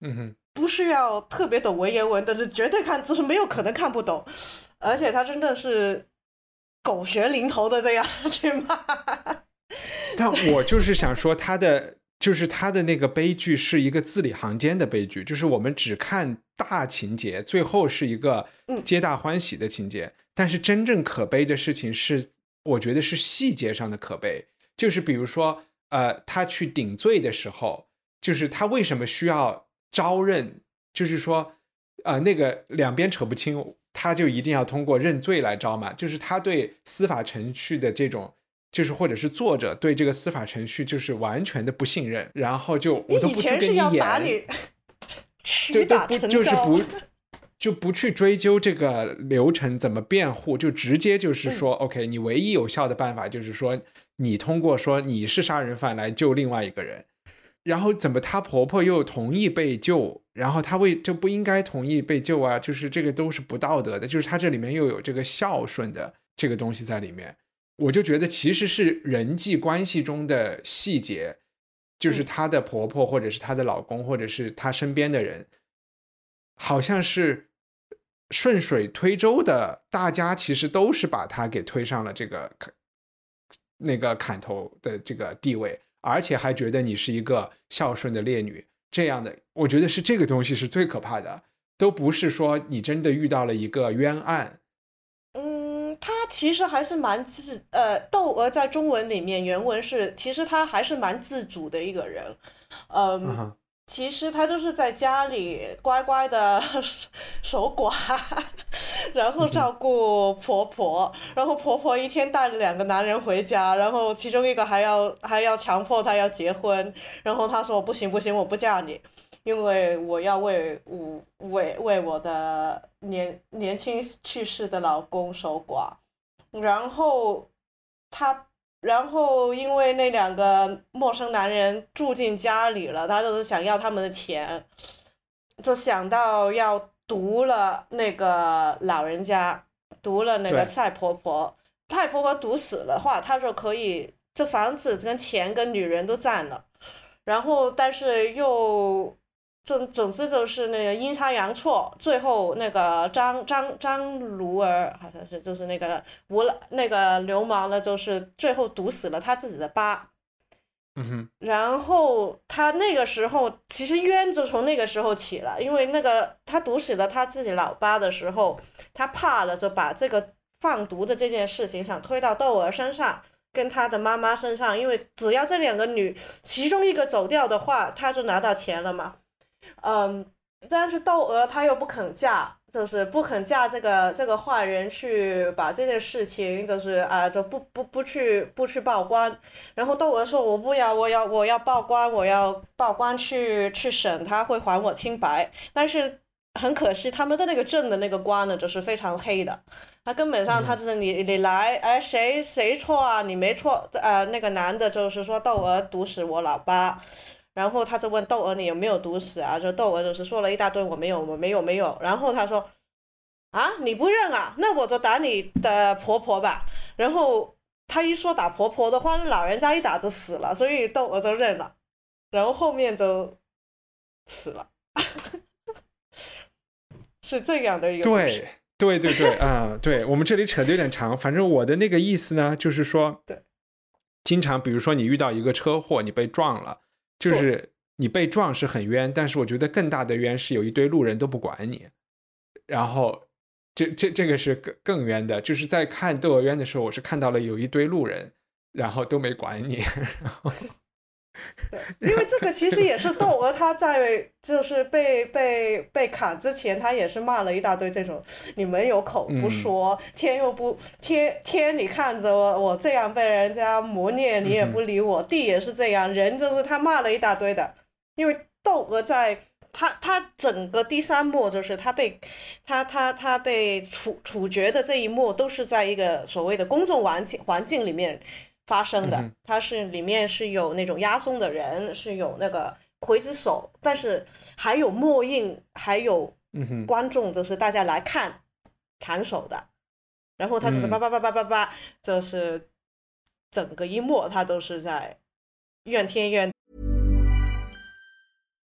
[SPEAKER 2] 嗯哼，
[SPEAKER 3] 不需要特别懂文言文的，是绝对看就是没有可能看不懂，而且他真的是狗血淋头的这样 <laughs> 去骂。
[SPEAKER 2] 但我就是想说，他的就是他的那个悲剧是一个字里行间的悲剧，就是我们只看大情节，最后是一个
[SPEAKER 3] 嗯
[SPEAKER 2] 皆大欢喜的情节。但是真正可悲的事情是，我觉得是细节上的可悲，就是比如说，呃，他去顶罪的时候，就是他为什么需要招认，就是说，呃，那个两边扯不清，他就一定要通过认罪来招嘛，就是他对司法程序的这种。就是或者是作者对这个司法程序就是完全的不信任，然后就我都不去跟你
[SPEAKER 3] 前是要打
[SPEAKER 2] 演，
[SPEAKER 3] 你，
[SPEAKER 2] 就 <laughs> 都不就是不就不去追究这个流程怎么辩护，就直接就是说、o k 你唯一有效的办法就是说你通过说你是杀人犯来救另外一个人，然后怎么她婆婆又同意被救，然后她为就不应该同意被救啊，就是这个都是不道德的，就是她这里面又有这个孝顺的这个东西在里面。我就觉得其实是人际关系中的细节，就是
[SPEAKER 3] 嗯。
[SPEAKER 2] 她的婆婆或者是她的老公或者是她身边的人，好像是顺水推舟的，大家其实都是把他给推上了这个砍那个砍头的这个地位，而且还觉得你是一个孝顺的烈女，这样的，我觉得是这个东西是最可怕的，都不是说你真的遇到了一个冤案，
[SPEAKER 3] 嗯，他其实还是蛮自呃，窦娥在中文里面原文是，其实他还是蛮自主的一个人，嗯，其实她就是在家里乖乖的 <laughs> 守寡，然后照顾婆婆，然后婆婆一天带着两个男人回家，然后其中一个还要还要强迫她要结婚，然后她说不行不行，我不嫁你。因为我要为我为为我的年年轻去世的老公守寡，然后她，然后因为那两个陌生男人住进家里了，他就是想要他们的钱，就想到要毒了那个老人家，毒了那个
[SPEAKER 2] 对
[SPEAKER 3] 蔡婆婆，蔡婆婆毒死的话，她就可以这房子跟钱跟女人都占了，然后但是又。总总之就是那个阴差阳错，最后那个张张张卢儿好像是就是那个无了那个流氓呢，就是最后毒死了他自己的爸。
[SPEAKER 2] 嗯哼，
[SPEAKER 3] 然后他那个时候其实冤就从那个时候起了，因为那个他毒死了他自己老爸的时候，他怕了，就把这个放毒的这件事情想推到窦娥身上，跟他的妈妈身上，因为只要这两个女其中一个走掉的话，他就拿到钱了嘛。嗯，但是窦娥她又不肯嫁，就是不肯嫁这个这个坏人去把这件事情，就是啊、就不不不去不去报官。然后窦娥说：“我不要，我要我要报官，我要报官去去审他，会还我清白。”但是很可惜，他们的那个镇的那个官呢，就是非常黑的。他根本上他就是你你来，哎，谁谁错啊？你没错。呃，那个男的就是说窦娥毒死我老爸，然后他就问窦娥你有没有毒死啊？就窦娥就是说了一大堆我没有我没有没有。然后他说啊你不认啊？那我就打你的婆婆吧。然后他一说打婆婆的话，那老人家一打就死了，所以窦娥就认了。然后后面就死了。<laughs> 是这样的一个
[SPEAKER 2] 对对对对啊，对我们这里扯的有点长，反正我的那个意思呢，就是说，
[SPEAKER 3] 对，
[SPEAKER 2] 经常比如说你遇到一个车祸，你被撞了，就是你被撞是很冤，但是我觉得更大的冤是有一堆路人都不管你，然后这这这个是更更冤的，就是在看《窦娥冤》的时候，我是看到了有一堆路人，然后都没管你，然后。<laughs>
[SPEAKER 3] 对，因为这个其实也是窦娥，她在就是被被被砍之前，她也是骂了一大堆这种，你们有口不说，天又不天天，你看着我我这样被人家磨练，你也不理我，地也是这样，人就是他骂了一大堆的。因为窦娥在他他整个第三幕就是他被他他他被处处决的这一幕，都是在一个所谓的公众环境环境里面。发生的，它是里面是有那种押送的人，是有那个刽子手，但是还有墨印，还有观众，就是大家来看砍手的，然后他就是叭叭叭叭叭叭，就是整个一幕他都是在怨天怨。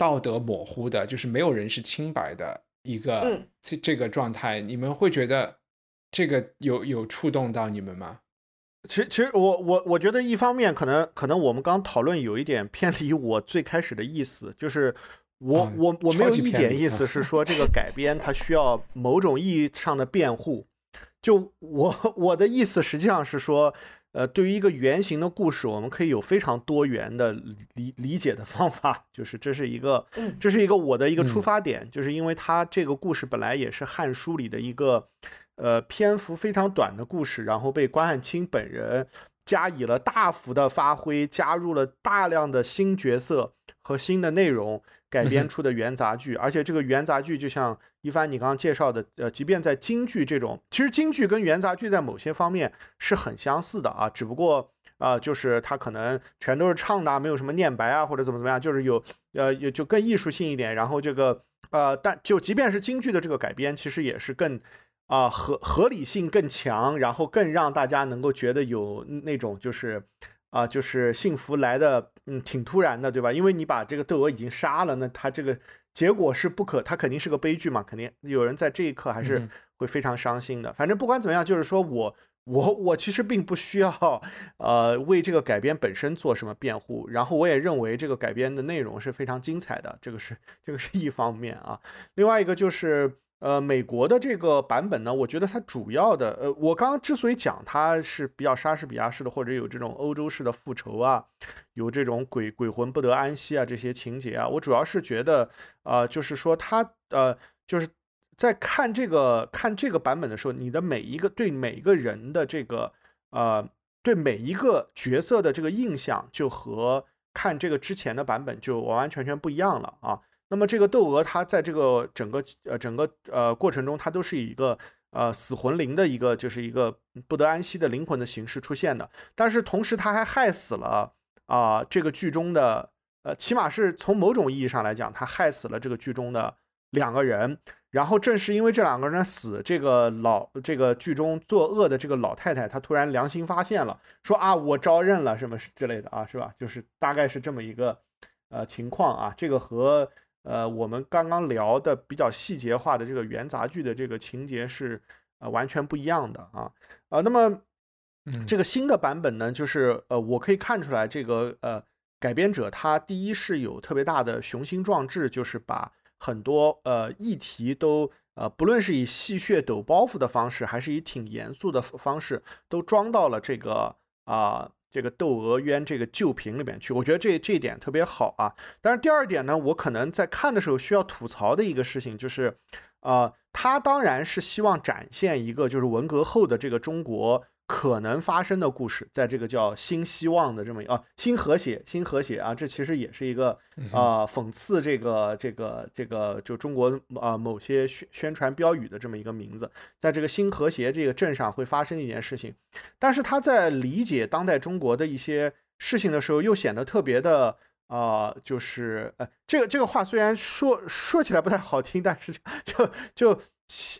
[SPEAKER 2] 道德模糊的，就是没有人是清白的一个这这个状态，你们会觉得这个有有触动到你们吗？
[SPEAKER 4] 其实，其实我我我觉得一方面可能可能我们刚讨论有一点偏离我最开始的意思，就是我我我没有一点意思是说这个 <laughs> 改编它需要某种意义上的辩护，就我我的意思实际上是说。呃，对于一个圆形的故事，我们可以有非常多元的理理解的方法，就是这是一个，这是一个我的一个出发点，就是因为它这个故事本来也是《汉书》里的一个，呃，篇幅非常短的故事，然后被关汉卿本人加以了大幅的发挥，加入了大量的新角色和新的内容。改编出的元杂剧，而且这个元杂剧就像一帆你刚刚介绍的，呃，即便在京剧这种，其实京剧跟元杂剧在某些方面是很相似的啊，只不过啊，就是它可能全都是唱的，没有什么念白啊或者怎么怎么样，就是有呃也就更艺术性一点。然后这个呃，但就即便是京剧的这个改编，其实也是更啊合合理性更强，然后更让大家能够觉得有那种就是。啊，就是幸福来的，嗯，挺突然的，对吧？因为你把这个窦娥已经杀了，那他这个结果是不可，他肯定是个悲剧嘛，肯定有人在这一刻还是会非常伤心的。反正不管怎么样，就是说我我我其实并不需要，呃，为这个改编本身做什么辩护。然后我也认为这个改编的内容是非常精彩的，这个是这个是一方面啊。另外一个就是。呃，美国的这个版本呢，我觉得它主要的，呃，我刚刚之所以讲它是比较莎士比亚式的，或者有这种欧洲式的复仇啊，有这种鬼鬼魂不得安息啊这些情节啊，我主要是觉得，呃，就是说它，呃，就是在看这个看这个版本的时候，你的每一个对每一个人的这个，呃，对每一个角色的这个印象，就和看这个之前的版本就完完全全不一样了啊。那么这个窦娥，她在这个整个呃整个呃过程中，她都是以一个呃死魂灵的一个，就是一个不得安息的灵魂的形式出现的。但是同时，她还害死了啊这个剧中的呃，起码是从某种意义上来讲，她害死了这个剧中的两个人。然后正是因为这两个人的死，这个老这个剧中作恶的这个老太太，她突然良心发现了，说啊，我招认了什么之类的啊，是吧？就是大概是这么一个呃情况啊。这个和呃我们刚刚聊的比较细节化的这个元杂剧的这个情节是呃完全不一样的啊啊。那么这个新的版本呢，就是呃我可以看出来，这个呃改编者他第一是有特别大的雄心壮志，就是把。很多呃议题都呃，不论是以戏谑抖包袱的方式，还是以挺严肃的方式，都装到了这个啊这个《窦娥冤》这个旧瓶里面去。我觉得这这一点特别好啊。但是第二点呢，我可能在看的时候需要吐槽的一个事情就是，呃，他当然是希望展现一个就是文革后的这个中国。可能发生的故事，在这个叫新希望的这么啊新和谐新和谐啊，这其实也是一个啊讽刺这个这个这个就中国啊某些宣宣传标语的这么一个名字，在这个新和谐这个镇上会发生一件事情，但是他在理解当代中国的一些事情的时候，又显得特别的啊，就是呃这个这个话虽然说说起来不太好听，但是就就。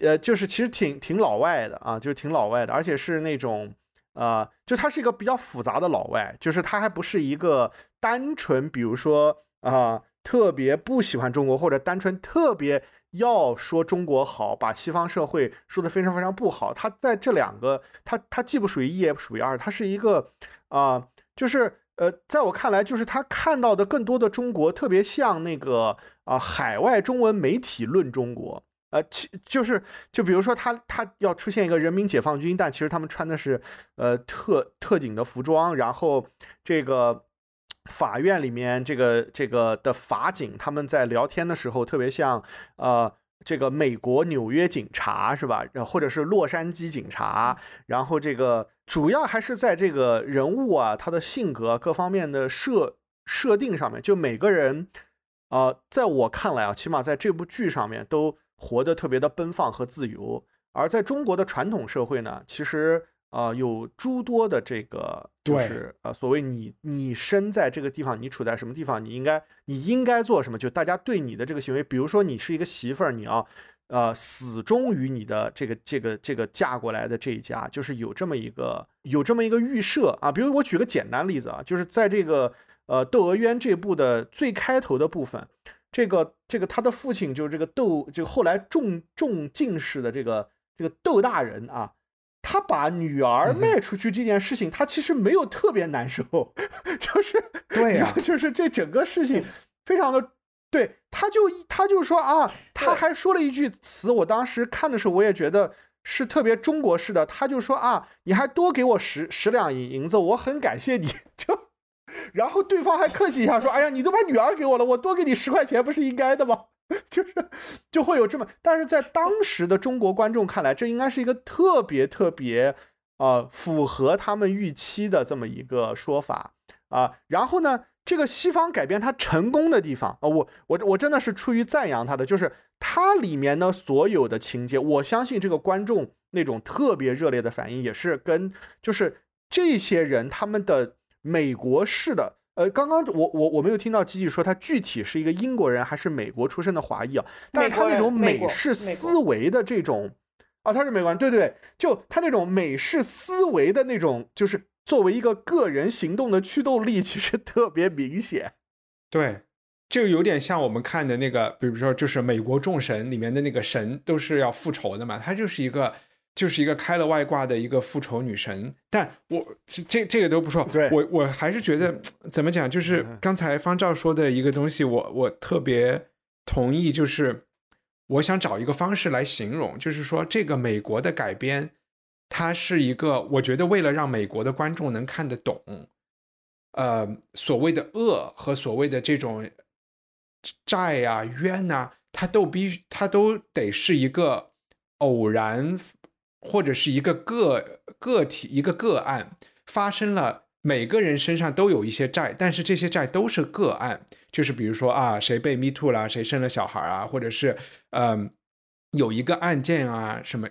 [SPEAKER 4] 呃，就是其实挺挺老外的啊，就是挺老外的，而且是那种，呃，就他是一个比较复杂的老外，就是他还不是一个单纯，比如说啊，特别不喜欢中国，或者单纯特别要说中国好，把西方社会说的非常非常不好。他在这两个，他他既不属于一，也不属于二，他是一个啊，就是呃，在我看来，就是他看到的更多的中国，特别像那个啊，海外中文媒体论中国。呃，其就是，就比如说他他要出现一个人民解放军，但其实他们穿的是呃特特警的服装，然后这个法院里面这个这个的法警他们在聊天的时候，特别像呃这个美国纽约警察是吧？或者是洛杉矶警察，然后这个主要还是在这个人物啊他的性格各方面的设设定上面，就每个人啊，在我看来啊，起码在这部剧上面都。活得特别的奔放和自由，而在中国的传统社会呢，其实啊有诸多的这个，就是呃所谓你你身在这个地方，你处在什么地方，你应该你应该做什么，就大家对你的这个行为，比如说你是一个媳妇儿，你要呃死忠于你的这个这个这个嫁过来的这一家，就是有这么一个有这么一个预设啊。比如我举个简单例子啊，就是在这个呃《窦娥冤》这部的最开头的部分。这个这个他的父亲就是这个窦，就后来中中进士的这个这个窦大人啊，他把女儿卖出去这件事情，他其实没有特别难受，<laughs> 就是
[SPEAKER 2] 对呀，
[SPEAKER 4] 就是这整个事情非常的对，他就他就说啊，他还说了一句词，我当时看的时候我也觉得是特别中国式的，他就说啊，你还多给我十十两银银子，我很感谢你，<laughs> 就。然后对方还客气一下说：“哎呀，你都把女儿给我了，我多给你十块钱不是应该的吗？” <laughs> 就是就会有这么，但是在当时的中国观众看来，这应该是一个特别特别呃符合他们预期的这么一个说法啊。然后呢，这个西方改编它成功的地方啊，我我我真的是出于赞扬它的，就是它里面呢所有的情节，我相信这个观众那种特别热烈的反应也是跟就是这些人他们的。美国式的，呃，刚刚我我我没有听到吉吉说他具体是一个英国人还是美国出身的华裔啊，但是他那种美式思维的这种，啊，他是美国人，对对对，就他那种美式思维的那种，就是作为一个个人行动的驱动力，其实特别明显。
[SPEAKER 2] 对，就有点像我们看的那个，比如说就是美国众神里面的那个神都是要复仇的嘛，他就是一个。就是一个开了外挂的一个复仇女神，但我这这个都不说，我我还是觉得怎么讲，就是刚才方照说的一个东西，我我特别同意，就是我想找一个方式来形容，就是说这个美国的改编，它是一个，我觉得为了让美国的观众能看得懂，呃，所谓的恶和所谓的这种债啊冤呐，它都必它都得是一个偶然。或者是一个个个体一个个案发生了，每个人身上都有一些债，但是这些债都是个案，就是比如说啊，谁被 me too 了，谁生了小孩啊，或者是嗯有一个案件啊，什么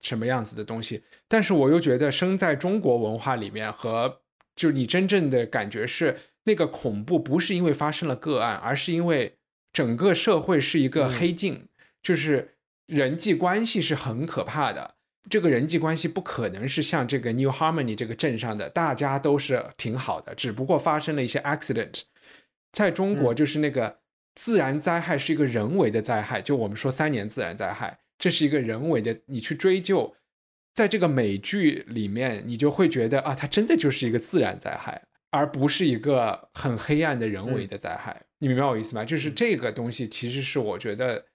[SPEAKER 2] 什么样子的东西。但是我又觉得生在中国文化里面和就你真正的感觉是那个恐怖不是因为发生了个案，而是因为整个社会是一个黑镜，就是。人际关系是很可怕的。这个人际关系不可能是像这个 New Harmony 这个镇上的，大家都是挺好的，只不过发生了一些 accident。在中国，就是那个自然灾害是一个人为的灾害，就我们说三年自然灾害，这是一个人为的。你去追究，在这个美剧里面，你就会觉得啊，它真的就是一个自然灾害，而不是一个很黑暗的人为的灾害。你明白我意思吗？就是这个东西其实是我觉得，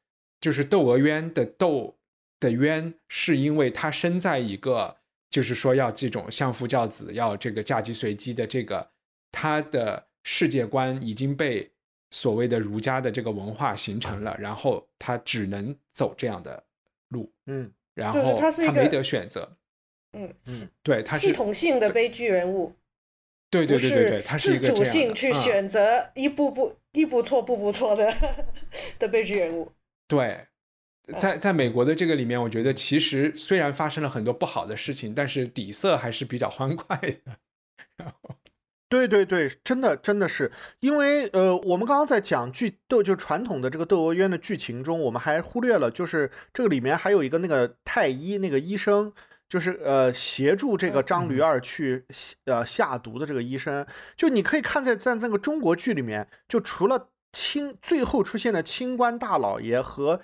[SPEAKER 2] 就是窦娥冤的窦。的冤是因为他身在一个，就是说要这种相夫教子，要这个嫁鸡随鸡的这个，他的世界观已经被所谓的儒家的这个文化形成了，然后他只能走这样的路，
[SPEAKER 4] 嗯，
[SPEAKER 2] 然后他没得选择，
[SPEAKER 3] 嗯
[SPEAKER 2] 嗯，对，他是
[SPEAKER 3] 系统性的悲剧人物，
[SPEAKER 2] 对对对对对，他是一个
[SPEAKER 3] 自主性去选择一步步一步错步步错的 <laughs> 的悲剧人物，
[SPEAKER 2] 对。在在美国的这个里面，我觉得其实虽然发生了很多不好的事情，但是底色还是比较欢快的。<laughs> 然后，
[SPEAKER 4] 对对对，真的真的是，因为呃，我们刚刚在讲剧斗，就传统的这个《窦娥冤》的剧情中，我们还忽略了，就是这个里面还有一个那个太医，那个医生，就是呃协助这个张驴儿去呃下毒的这个医生。就你可以看在在那个中国剧里面，就除了清最后出现的清官大老爷和。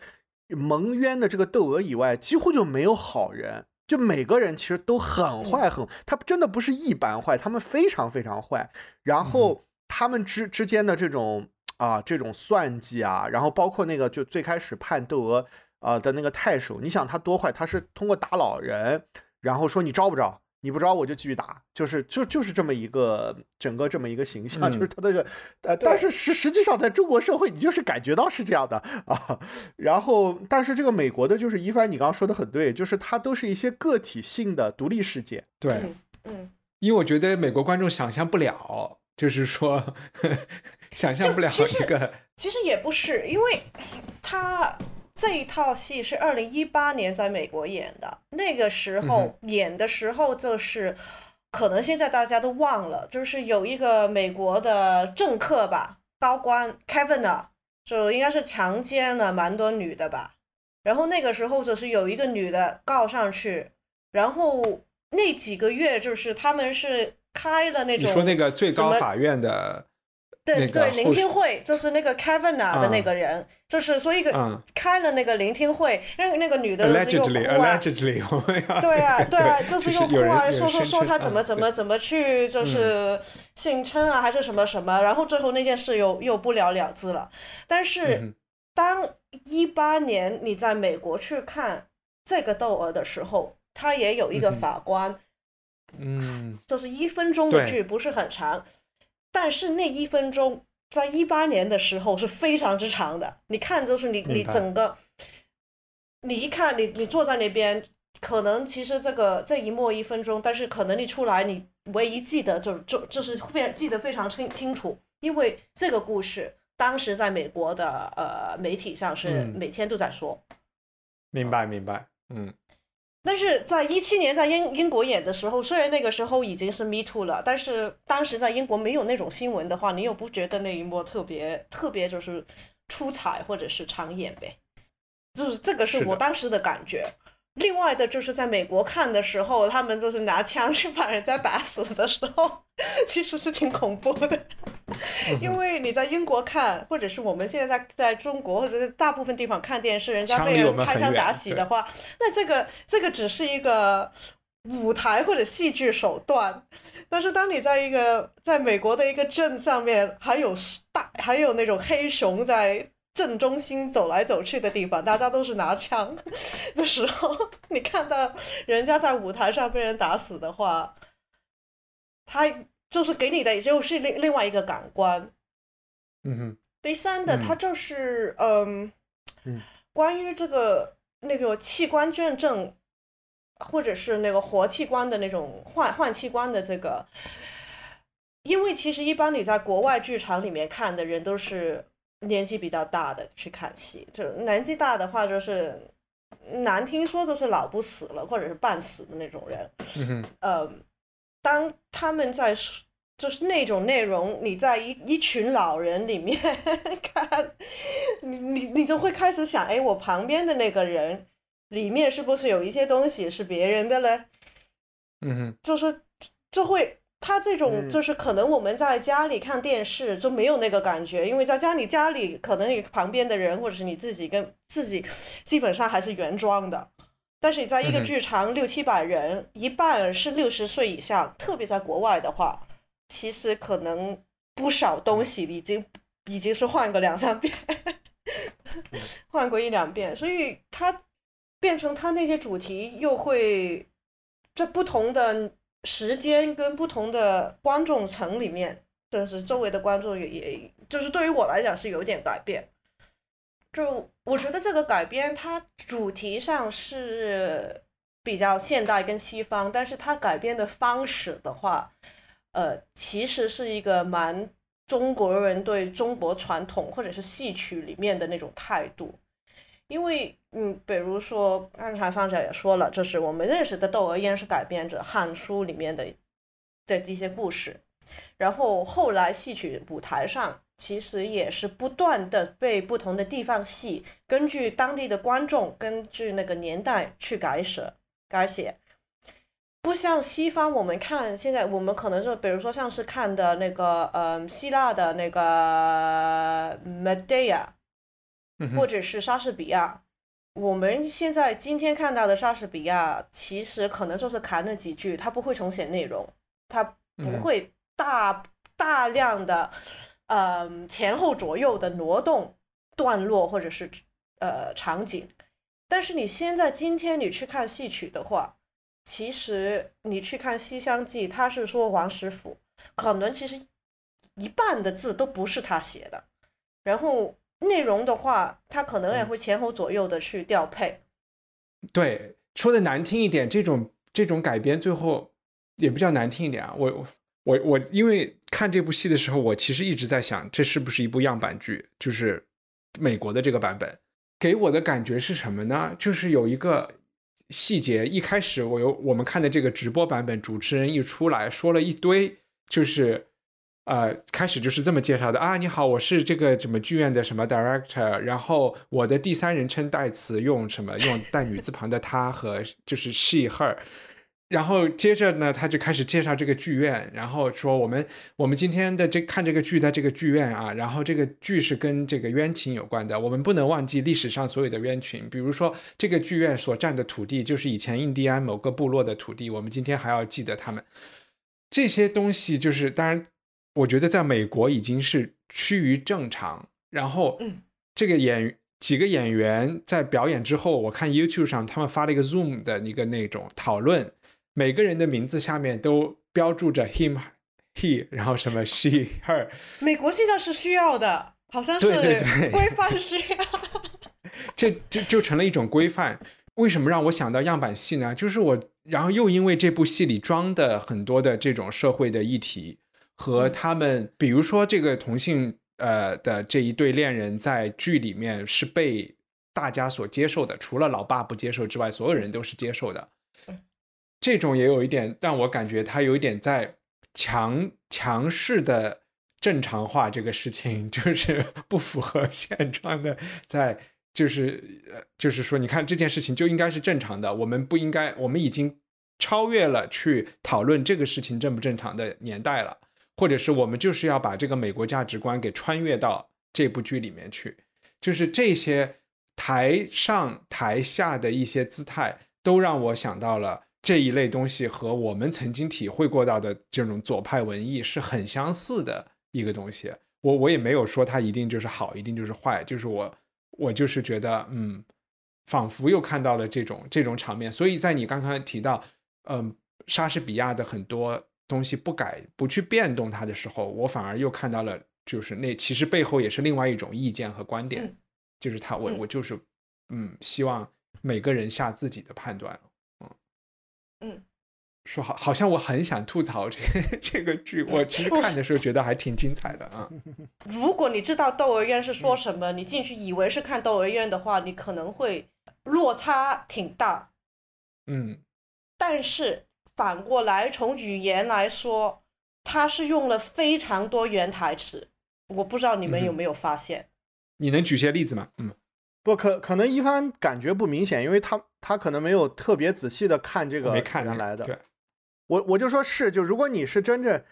[SPEAKER 4] 蒙冤的这个窦娥以外，几乎就没有好人，就每个人其实都很坏，很他真的不是一般坏，他们非常非常坏。然后他们之之间的这种啊，这种算计啊，然后包括那个就最开始判窦娥啊的那个太守，你想他多坏，他是通过打老人，然后说你招不招？你不招我就继续打，就是就就是这么一个整个这么一个形象，就是他那个呃，但是实实际上在中国社会，你就是感觉到是这样的啊。然后，但是这个美国的，就是一帆，你刚刚说的很对，就是它都是一些个体性的独立事件。
[SPEAKER 2] 对，
[SPEAKER 3] 嗯，
[SPEAKER 2] 因为我觉得美国观众想象不了，就是说 <laughs> 想象不了一个，
[SPEAKER 3] 其实也不是，因为他。这一套戏是二零一八年在美国演的，那个时候演的时候就是，可能现在大家都忘了，就是有一个美国的政客吧，高官 Kevin 啊，就应该是强奸了蛮多女的吧，然后那个时候就是有一个女的告上去，然后那几个月就是他们是开了那种，
[SPEAKER 2] 你说那个最高法院的。
[SPEAKER 3] 对对，聆听会就是那个 Kevin 啊的那个人，就是所以个开了那个聆听会，那那个女的就是又哭啊，<laughs> 对啊对啊，就是又哭啊，说说说她怎么怎么怎么去就是性称啊还是什么什么，然后最后那件事又又不了了之了。但是当一八年你在美国去看这个窦娥的时候，他也有一个法官，
[SPEAKER 2] 嗯，
[SPEAKER 3] 就是一分钟的剧不是很长。但是那一分钟，在一八年的时候是非常之长的。你看，就是你你整个，你一看你你坐在那边，可能其实这个这一幕一分钟，但是可能你出来，你唯一记得就就就是非常记得非常清清楚，因为这个故事当时在美国的呃媒体上是每天都在说。
[SPEAKER 2] 明白，明白，嗯。
[SPEAKER 3] 但是在一七年在英英国演的时候，虽然那个时候已经是 Me Too 了，但是当时在英国没有那种新闻的话，你又不觉得那一幕特别特别就是出彩或者是抢眼呗？就是这个是我当时的感觉。另外的就是在美国看的时候，他们就是拿枪去把人家打死的时候，<laughs> 其实是挺恐怖的。因为你在英国看，或者是我们现在在在中国或者在大部分地方看电视，人家被人开枪打死的话，那这个这个只是一个舞台或者戏剧手段。但是当你在一个在美国的一个镇上面，还有大还有那种黑熊在。正中心走来走去的地方，大家都是拿枪 <laughs> 的时候，你看到人家在舞台上被人打死的话，他就是给你的，也就是另另外一个感官。
[SPEAKER 2] 嗯哼。
[SPEAKER 3] 第三的，他就是嗯，关于这个那个器官捐赠，或者是那个活器官的那种换换器官的这个，因为其实一般你在国外剧场里面看的人都是。年纪比较大的去看戏，就年纪大的话，就是难听说就是老不死了，或者是半死的那种人。
[SPEAKER 2] 嗯
[SPEAKER 3] 呃，当他们在就是那种内容，你在一一群老人里面 <laughs> 看，你你你就会开始想，哎，我旁边的那个人里面是不是有一些东西是别人的嘞？
[SPEAKER 2] 嗯哼，
[SPEAKER 3] 就是就会他这种
[SPEAKER 4] 嗯。
[SPEAKER 3] 就是可能我们在家里看电视就没有那个感觉，因为在家里家里可能你旁边的人或者是你自己跟自己基本上还是原装的。但是你在一个剧场六七百人，一半是六十岁以上，特别在国外的话，其实可能不少东西已经已经是换过两三遍，<laughs> 换过一两遍，所以他变成他那些主题又会在不同的时间跟不同的观众层里面，就是周围的观众也也就是对于我来讲是有点改变。就我觉得这个改编，它主题上是比较现代跟西方，但是它改编的方式的话，呃，其实是一个蛮中国人对中国传统或者是戏曲里面的那种态度。因为，嗯，比如说刚才方姐也说了，就是我们认识的窦娥冤是改编着《汉书》里面的的一些故事，然后后来戏曲舞台上其实也是不断的被不同的地方戏根据当地的观众，根据那个年代去改写改写。不像西方，我们看现在我们可能就比如说像是看的那个，嗯，希腊的那个 Medea，或者是莎士比亚。我们现在今天看到的莎士比亚，其实可能就是砍了几句，他不会重写内容，他不
[SPEAKER 2] 嗯
[SPEAKER 3] 会大大量的，呃，前后左右的挪动段落或者是呃场景。但是你现在今天你去看戏曲的话，其实你去看《西厢记》，他是说王实甫，可能其实一半的字都不是他写的，然后内容的话，他可能也会前后左右的去调配。
[SPEAKER 2] 对，说的难听一点，这种这种改编最后也不叫难听一点啊。我我我，因为看这部戏的时候，我其实一直在想，这是不是一部样板剧？就是美国的这个版本，给我的感觉是什么呢？就是有一个细节，一开始我有我们看的这个直播版本，主持人一出来说了一堆，就是。呃，开始就是这么介绍的啊，你好，我是这个什么剧院的什么 director，然后我的第三人称代词用什么用带女字旁的她和就是 she her，然后接着呢，他就开始介绍这个剧院，然后说我们我们今天的这看这个剧在这个剧院啊，然后这个剧是跟这个冤情有关的，我们不能忘记历史上所有的冤情，比如说这个剧院所占的土地就是以前印第安某个部落的土地，我们今天还要记得他们这些东西，就是当然。我觉得在美国已经是趋于正常，然后
[SPEAKER 3] 嗯
[SPEAKER 2] 这个演几个演员在表演之后，我看 YouTube 上他们发了一个 Zoom 的一个那种讨论，每个人的名字下面都标注着 him、he，然后什么 she、her，<laughs>
[SPEAKER 3] 美国现在是需要的，好像是规范需要。<laughs>
[SPEAKER 2] 这就就成了一种规范。为什么让我想到样板戏呢？就是我，然后又因为这部戏里装的很多的这种社会的议题。和他们，比如说这个同性呃的这一对恋人，在剧里面是被大家所接受的，除了老爸不接受之外，所有人都是接受的。这种也有一点让我感觉他有一点在强强势的正常化这个事情，<laughs> 就是不符合现状的，在就是呃就是说，你看这件事情就应该是正常的，我们不应该，我们已经超越了去讨论这个事情正不正常的年代了。或者是我们就是要把这个美国价值观给穿越到这部剧里面去，就是这些台上台下的一些姿态，都让我想到了这一类东西和我们曾经体会过到的这种左派文艺是很相似的一个东西。我我也没有说它一定就是好，一定就是坏，就是我我就是觉得，嗯，仿佛又看到了这种这种场面。所以在你刚刚提到，嗯，莎士比亚的很多。东西不改不去变动它的时候，我反而又看到了，就是那其实背后也是另外一种意见和观点，
[SPEAKER 3] 嗯、
[SPEAKER 2] 就是他我
[SPEAKER 3] 嗯
[SPEAKER 2] 我。就是嗯，希望每个人下自己的判断，嗯
[SPEAKER 3] 嗯，
[SPEAKER 2] 说好好像我很想吐槽这 <laughs> 这个剧，我其实看的时候觉得还挺精彩的啊。<laughs> <laughs>
[SPEAKER 3] 如果你知道窦娥冤是说什么，你进去以为是看窦娥冤的话，你可能会落差挺大，
[SPEAKER 2] 嗯，
[SPEAKER 3] 但是。反过来，从语言来说，他是用了非常多原台词，我不知道你们有没有发现。
[SPEAKER 2] 你能举些例子吗？嗯，
[SPEAKER 4] 不可可能一帆感觉不明显，因为他他可能没有特别仔细的看这个
[SPEAKER 2] 没看
[SPEAKER 4] 原来的。
[SPEAKER 2] 对，
[SPEAKER 4] 我我就说是，就如果你是真正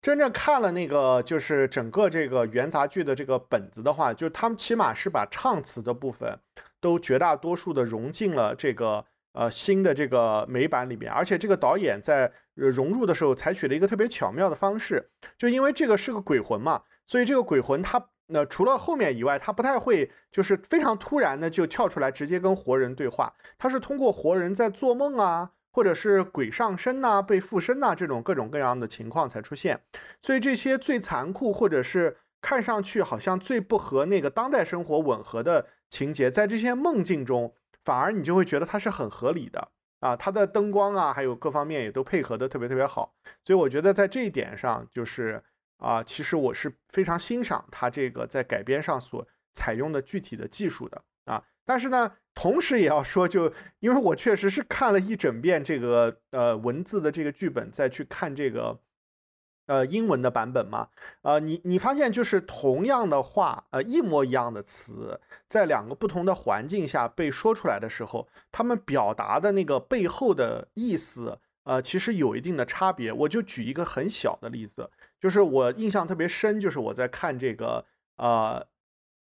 [SPEAKER 4] 真正看了那个就是整个这个元杂剧的这个本子的话，就他们起码是把唱词的部分都绝大多数的融进了这个呃新的这个美版里面，而且这个导演在融入的时候采取了一个特别巧妙的方式，就因为这个是个鬼魂嘛，所以这个鬼魂他。那除了后面以外，他不太会，就是非常突然的就跳出来直接跟活人对话。他是通过活人在做梦啊，或者是鬼上身呐、被附身呐这种各种各样的情况才出现。所以这些最残酷，或者是看上去好像最不和那个当代生活吻合的情节，在这些梦境中，反而你就会觉得它是很合理的啊。它的灯光啊，还有各方面也都配合的特别特别好。所以我觉得在这一点上，就是。啊，其实我是非常欣赏他这个在改编上所采用的具体的技术的啊。但是呢，同时也要说，就因为我确实是看了一整遍这个呃文字的这个剧本，再去看这个呃英文的版本嘛，呃，你你发现就是同样的话，呃，一模一样的词，在两个不同的环境下被说出来的时候，他们表达的那个背后的意思，呃，其实有一定的差别。我就举一个很小的例子。就是我印象特别深，就是我在看这个呃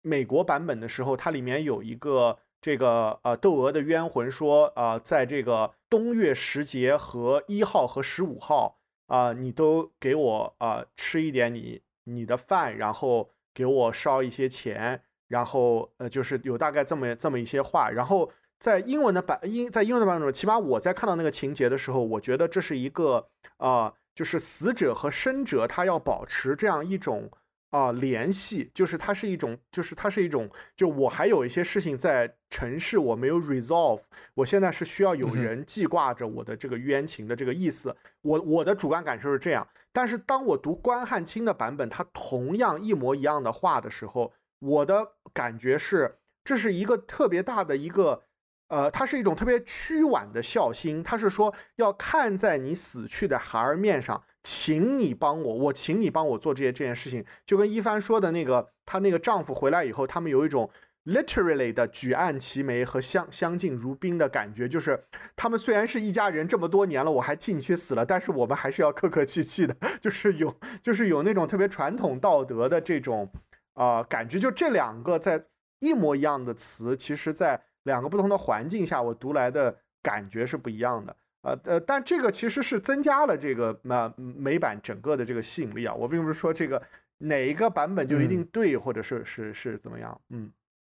[SPEAKER 4] 美国版本的时候，它里面有一个这个呃窦娥的冤魂说啊，在这个冬月时节和一号和十五号啊，你都给我啊吃一点你你的饭，然后给我烧一些钱，然后呃就是有大概这么这么一些话，然后在英文的版英在英文的版本中，起码我在看到那个情节的时候，我觉得这是一个啊。就是死者和生者，他要保持这样一种啊联系，就是它是一种，就是它是一种，就我还有一些事情在城市我没有 resolve，我现在是需要有人记挂着我的这个冤情的这个意思。我我的主观感受是这样，但是当我读关汉卿的版本，他同样一模一样的话的时候，我的感觉是这是一个特别大的一个。呃，它是一种特别屈婉的孝心，他是说要看在你死去的孩儿面上，请你帮我，我请你帮我做这些这件事情，就跟一帆说的那个，她那个丈夫回来以后，他们有一种 literally 的举案齐眉和相相敬如宾的感觉，就是他们虽然是一家人这么多年了，我还替你去死了，但是我们还是要客客气气的，就是有就是有那种特别传统道德的这种啊感觉，就这两个在一模一样的词，其实在。两个不同的环境下，我读来的感觉是不一样的。呃呃，但这个其实是增加了这个那美版整个的这个吸引力啊。我并不是说这个哪一个版本就一定对，或者是是是怎么样。嗯，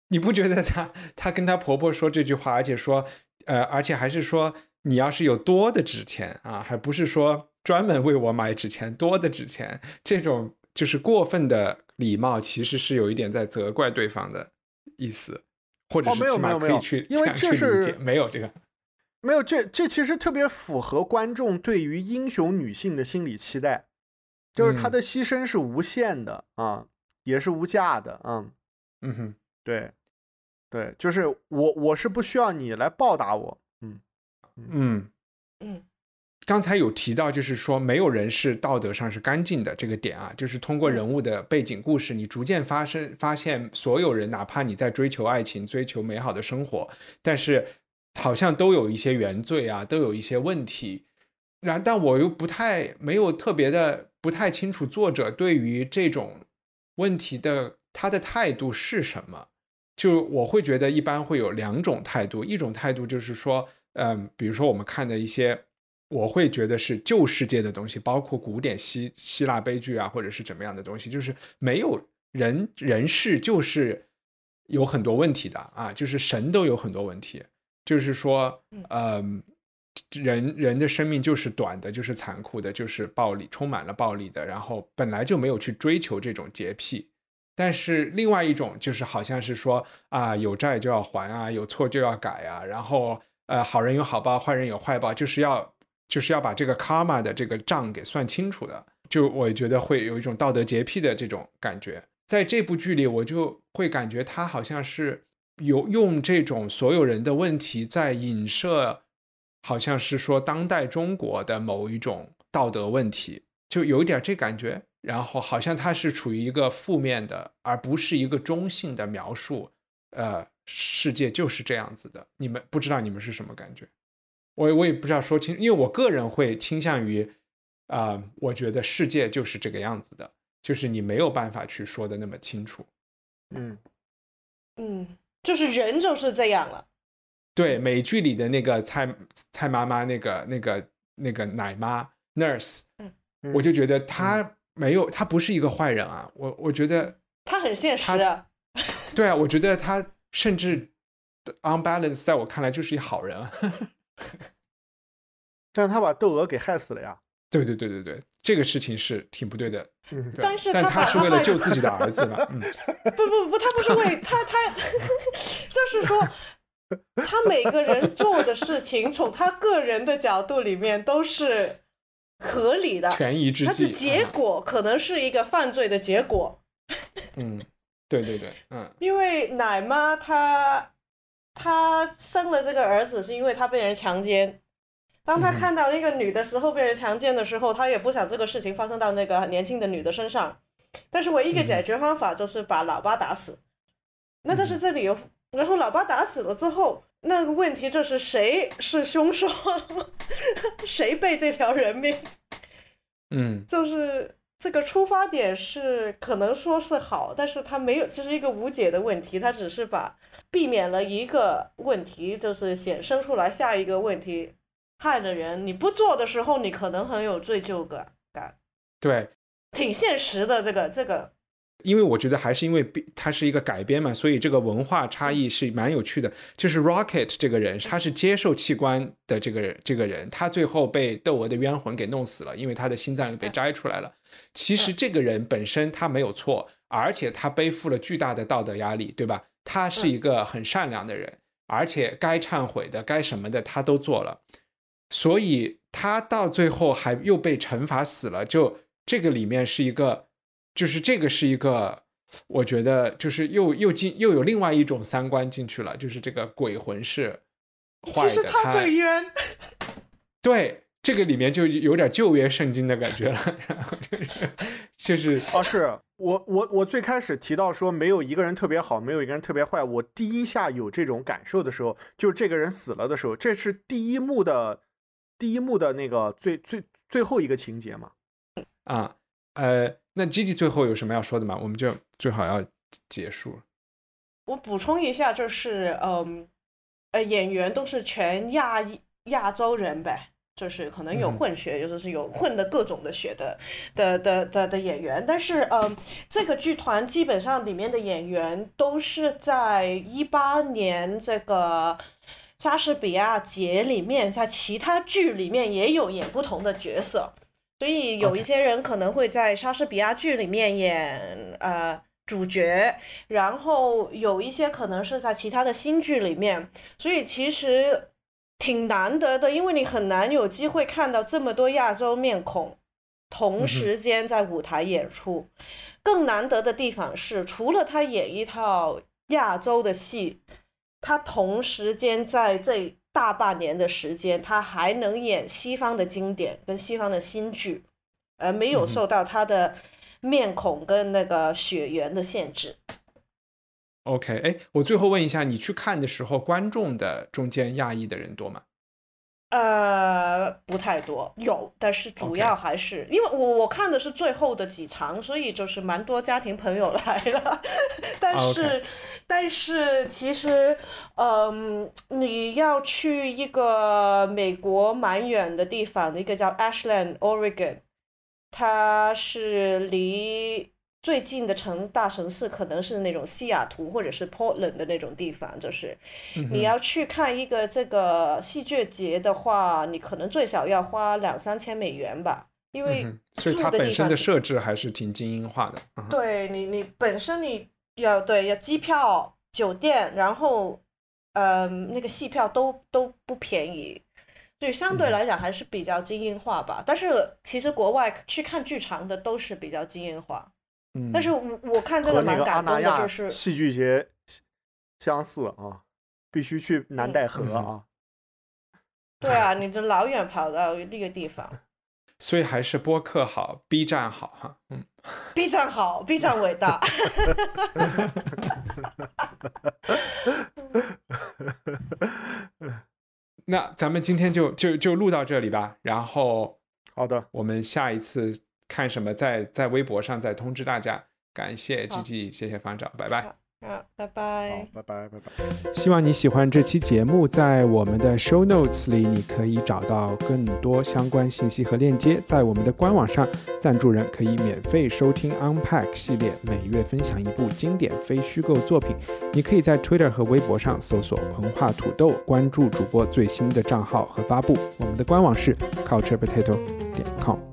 [SPEAKER 2] 你不觉得她她跟她婆婆说这句话，而且说呃，而且还是说你要是有多的纸钱啊，还不是说专门为我买纸钱多的纸钱，这种就是过分的礼貌，其实是有一点在责怪对方的意思。或者是起码可以去，
[SPEAKER 4] 因为这是
[SPEAKER 2] 没有这个，
[SPEAKER 4] 没有这这其实特别符合观众对于英雄女性的心理期待，就是她的牺牲是无限的啊，也是无价的啊，
[SPEAKER 2] 嗯哼，
[SPEAKER 4] 对，对，就是我我是不需要你来报答我，嗯
[SPEAKER 2] 嗯嗯。刚才有提到，就是说没有人是道德上是干净的这个点啊，就是通过人物的背景故事，你逐渐发生发现，所有人哪怕你在追求爱情、追求美好的生活，但是好像都有一些原罪啊，都有一些问题。然但我又不太没有特别的不太清楚作者对于这种问题的他的态度是什么。就我会觉得一般会有两种态度，一种态度就是说，嗯，比如说我们看的一些。我会觉得是旧世界的东西，包括古典希希腊悲剧啊，或者是怎么样的东西，就是没有人人事就是有很多问题的啊，就是神都有很多问题，就是说，嗯，人人的生命就是短的，就是残酷的，就是暴力，充满了暴力的，然后本来就没有去追求这种洁癖，但是另外一种就是好像是说啊，有债就要还啊，有错就要改啊，然后呃，好人有好报，坏人有坏报，就是要。就是要把这个 karma 的这个账给算清楚的，就我觉得会有一种道德洁癖的这种感觉。在这部剧里，我就会感觉他好像是有用这种所有人的问题在影射，好像是说当代中国的某一种道德问题。就有点这感觉，然后好像它是处于一个负面的，而不是一个中性的描述。呃，世界就是这样子的，你们不知道你们是什么感觉？我我也不知道说清，因为我个人会倾向于，啊，我觉得世界就是这个样子的，就是你没有办法去说的那么清楚。
[SPEAKER 4] 嗯
[SPEAKER 3] 嗯，就是人就是这样了。
[SPEAKER 2] 对美剧里的那个蔡蔡妈妈，那个那个那个奶妈 nurse，我就觉得她没有，他不是一个坏人啊。我我觉得
[SPEAKER 3] 他很现实啊。
[SPEAKER 2] 对啊，我觉得他甚至 unbalance，在我看来就是一好人啊。<laughs>
[SPEAKER 4] 但是他把窦娥给害死了呀。
[SPEAKER 2] 对对对对对，这个事情是挺不对的。
[SPEAKER 3] 嗯，但
[SPEAKER 2] 是但
[SPEAKER 3] 他
[SPEAKER 2] 是为了救自己的儿子嘛。嗯，<laughs> <laughs>
[SPEAKER 3] 不不不，他不是为他他，就是说。他每个人做的事情，从他个人的角度里面都是合理的，
[SPEAKER 2] 权宜之计。
[SPEAKER 3] 它是结果可能是一个犯罪的结果。<laughs>
[SPEAKER 2] 嗯，对对对，嗯。
[SPEAKER 3] 因为奶妈她她生了这个儿子，是因为她被人强奸。当她看到那个女的时候被人强奸的时候，他也不想这个事情发生到那个年轻的女的身上。但是唯一的解决方法就是把老爸打死。那但是这里有。然后老爸打死了之后，那个问题就是谁是凶手，谁背这条人命？
[SPEAKER 2] 嗯，
[SPEAKER 3] 就是这个出发点是可能说是好，但是他没有，这是一个无解的问题，他只是把避免了一个问题，就是显生出来下一个问题，害的人你不做的时候，你可能很有罪疚感，感
[SPEAKER 2] 对，
[SPEAKER 3] 挺现实的这个这个。
[SPEAKER 2] 因为我觉得还是因为它是一个改编嘛，所以这个文化差异是蛮有趣的。就是 Rocket 这个人，他是接受器官的这个这个人，他最后被窦娥的冤魂给弄死了，因为他的心脏又被摘出来了。其实这个人本身他没有错，而且他背负了巨大的道德压力，对吧？他是一个很善良的人，而且该忏悔的、该什么的他都做了，所以他到最后还又被惩罚死了。就这个里面是一个。就是这个是一个，我觉得就是又又进又有另外一种三观进去了，就是这个鬼魂是坏的，
[SPEAKER 3] 其实他最冤。
[SPEAKER 2] 对，这个里面就有点旧约圣经的感觉了，然后就是就是
[SPEAKER 4] 哦，是我我我最开始提到说没有一个人特别好，没有一个人特别坏，我第一下有这种感受的时候，就是这个人死了的时候，这是第一幕的第一幕的那个最最最后一个情节嘛？
[SPEAKER 2] 啊，呃。那 Gigi 最后有什么要说的吗？我们就最好要结束。
[SPEAKER 3] 我补充一下，就是嗯，呃，演员都是全亚亚洲人呗，就是可能有混血，有的是有混的各种的血的的的的的演员。但是嗯，这个剧团基本上里面的演员都是在一八年这个莎士比亚节里面，在其他剧里面也有演不同的角色。所以有一些人可能会在莎士比亚剧里面演呃主角，然后有一些可能是在其他的新剧里面，所以其实挺难得的，因为你很难有机会看到这么多亚洲面孔同时间在舞台演出。更难得的地方是，除了他演一套亚洲的戏，他同时间在这。大半年的时间，他还能演西方的经典跟西方的新剧，而没有受到他的面孔跟那个血缘的限制。
[SPEAKER 2] OK，哎，我最后问一下，你去看的时候，观众的中间亚裔的人多吗？
[SPEAKER 3] 呃，不太多，有，但是主要还是因为我我看的是最后的几场，所以就是蛮多家庭朋友来了。<laughs> 但是，但是其实，嗯，你要去一个美国蛮远的地方，一个叫 Ashland, Oregon，它是离。最近的城大城市可能是那种西雅图或者是 Portland 的那种地方，就是你要去看一个这个戏剧节的话，你可能最少要花两三千美元吧，因为
[SPEAKER 2] 所以它本身的设置还是挺精英化的。
[SPEAKER 3] 对你，你本身你要对要机票、酒店，然后嗯那个戏票都都不便宜，所以相对来讲还是比较精英化吧。但是其实国外去看剧场的都是比较精英化。但是我我看这个蛮感动的，就是
[SPEAKER 4] 戏剧节相似啊，必须去南戴河啊。
[SPEAKER 3] 对啊，你这老远跑到那个地方。<laughs>
[SPEAKER 2] 所以还是播客好，B 站好哈。嗯
[SPEAKER 3] ，B 站好，B 站伟大。<laughs>
[SPEAKER 2] 那咱们今天就就就录到这里吧。然后，
[SPEAKER 4] 好的，
[SPEAKER 2] 我们下一次看什么，在在微博上再通知大家。感谢 G G，谢谢方丈，拜拜。
[SPEAKER 3] 好，拜拜，
[SPEAKER 4] 拜拜，拜拜。
[SPEAKER 2] 希望你喜欢这期节目，在我们的 show notes 里，你可以找到更多相关信息和链接。在我们的官网上，赞助人可以免费收听 Unpack 系列，每月分享一部经典非虚构作品。你可以在 Twitter 和微博上搜索“膨化土豆”，关注主播最新的账号和发布。我们的官网是 culturepotato 点 com。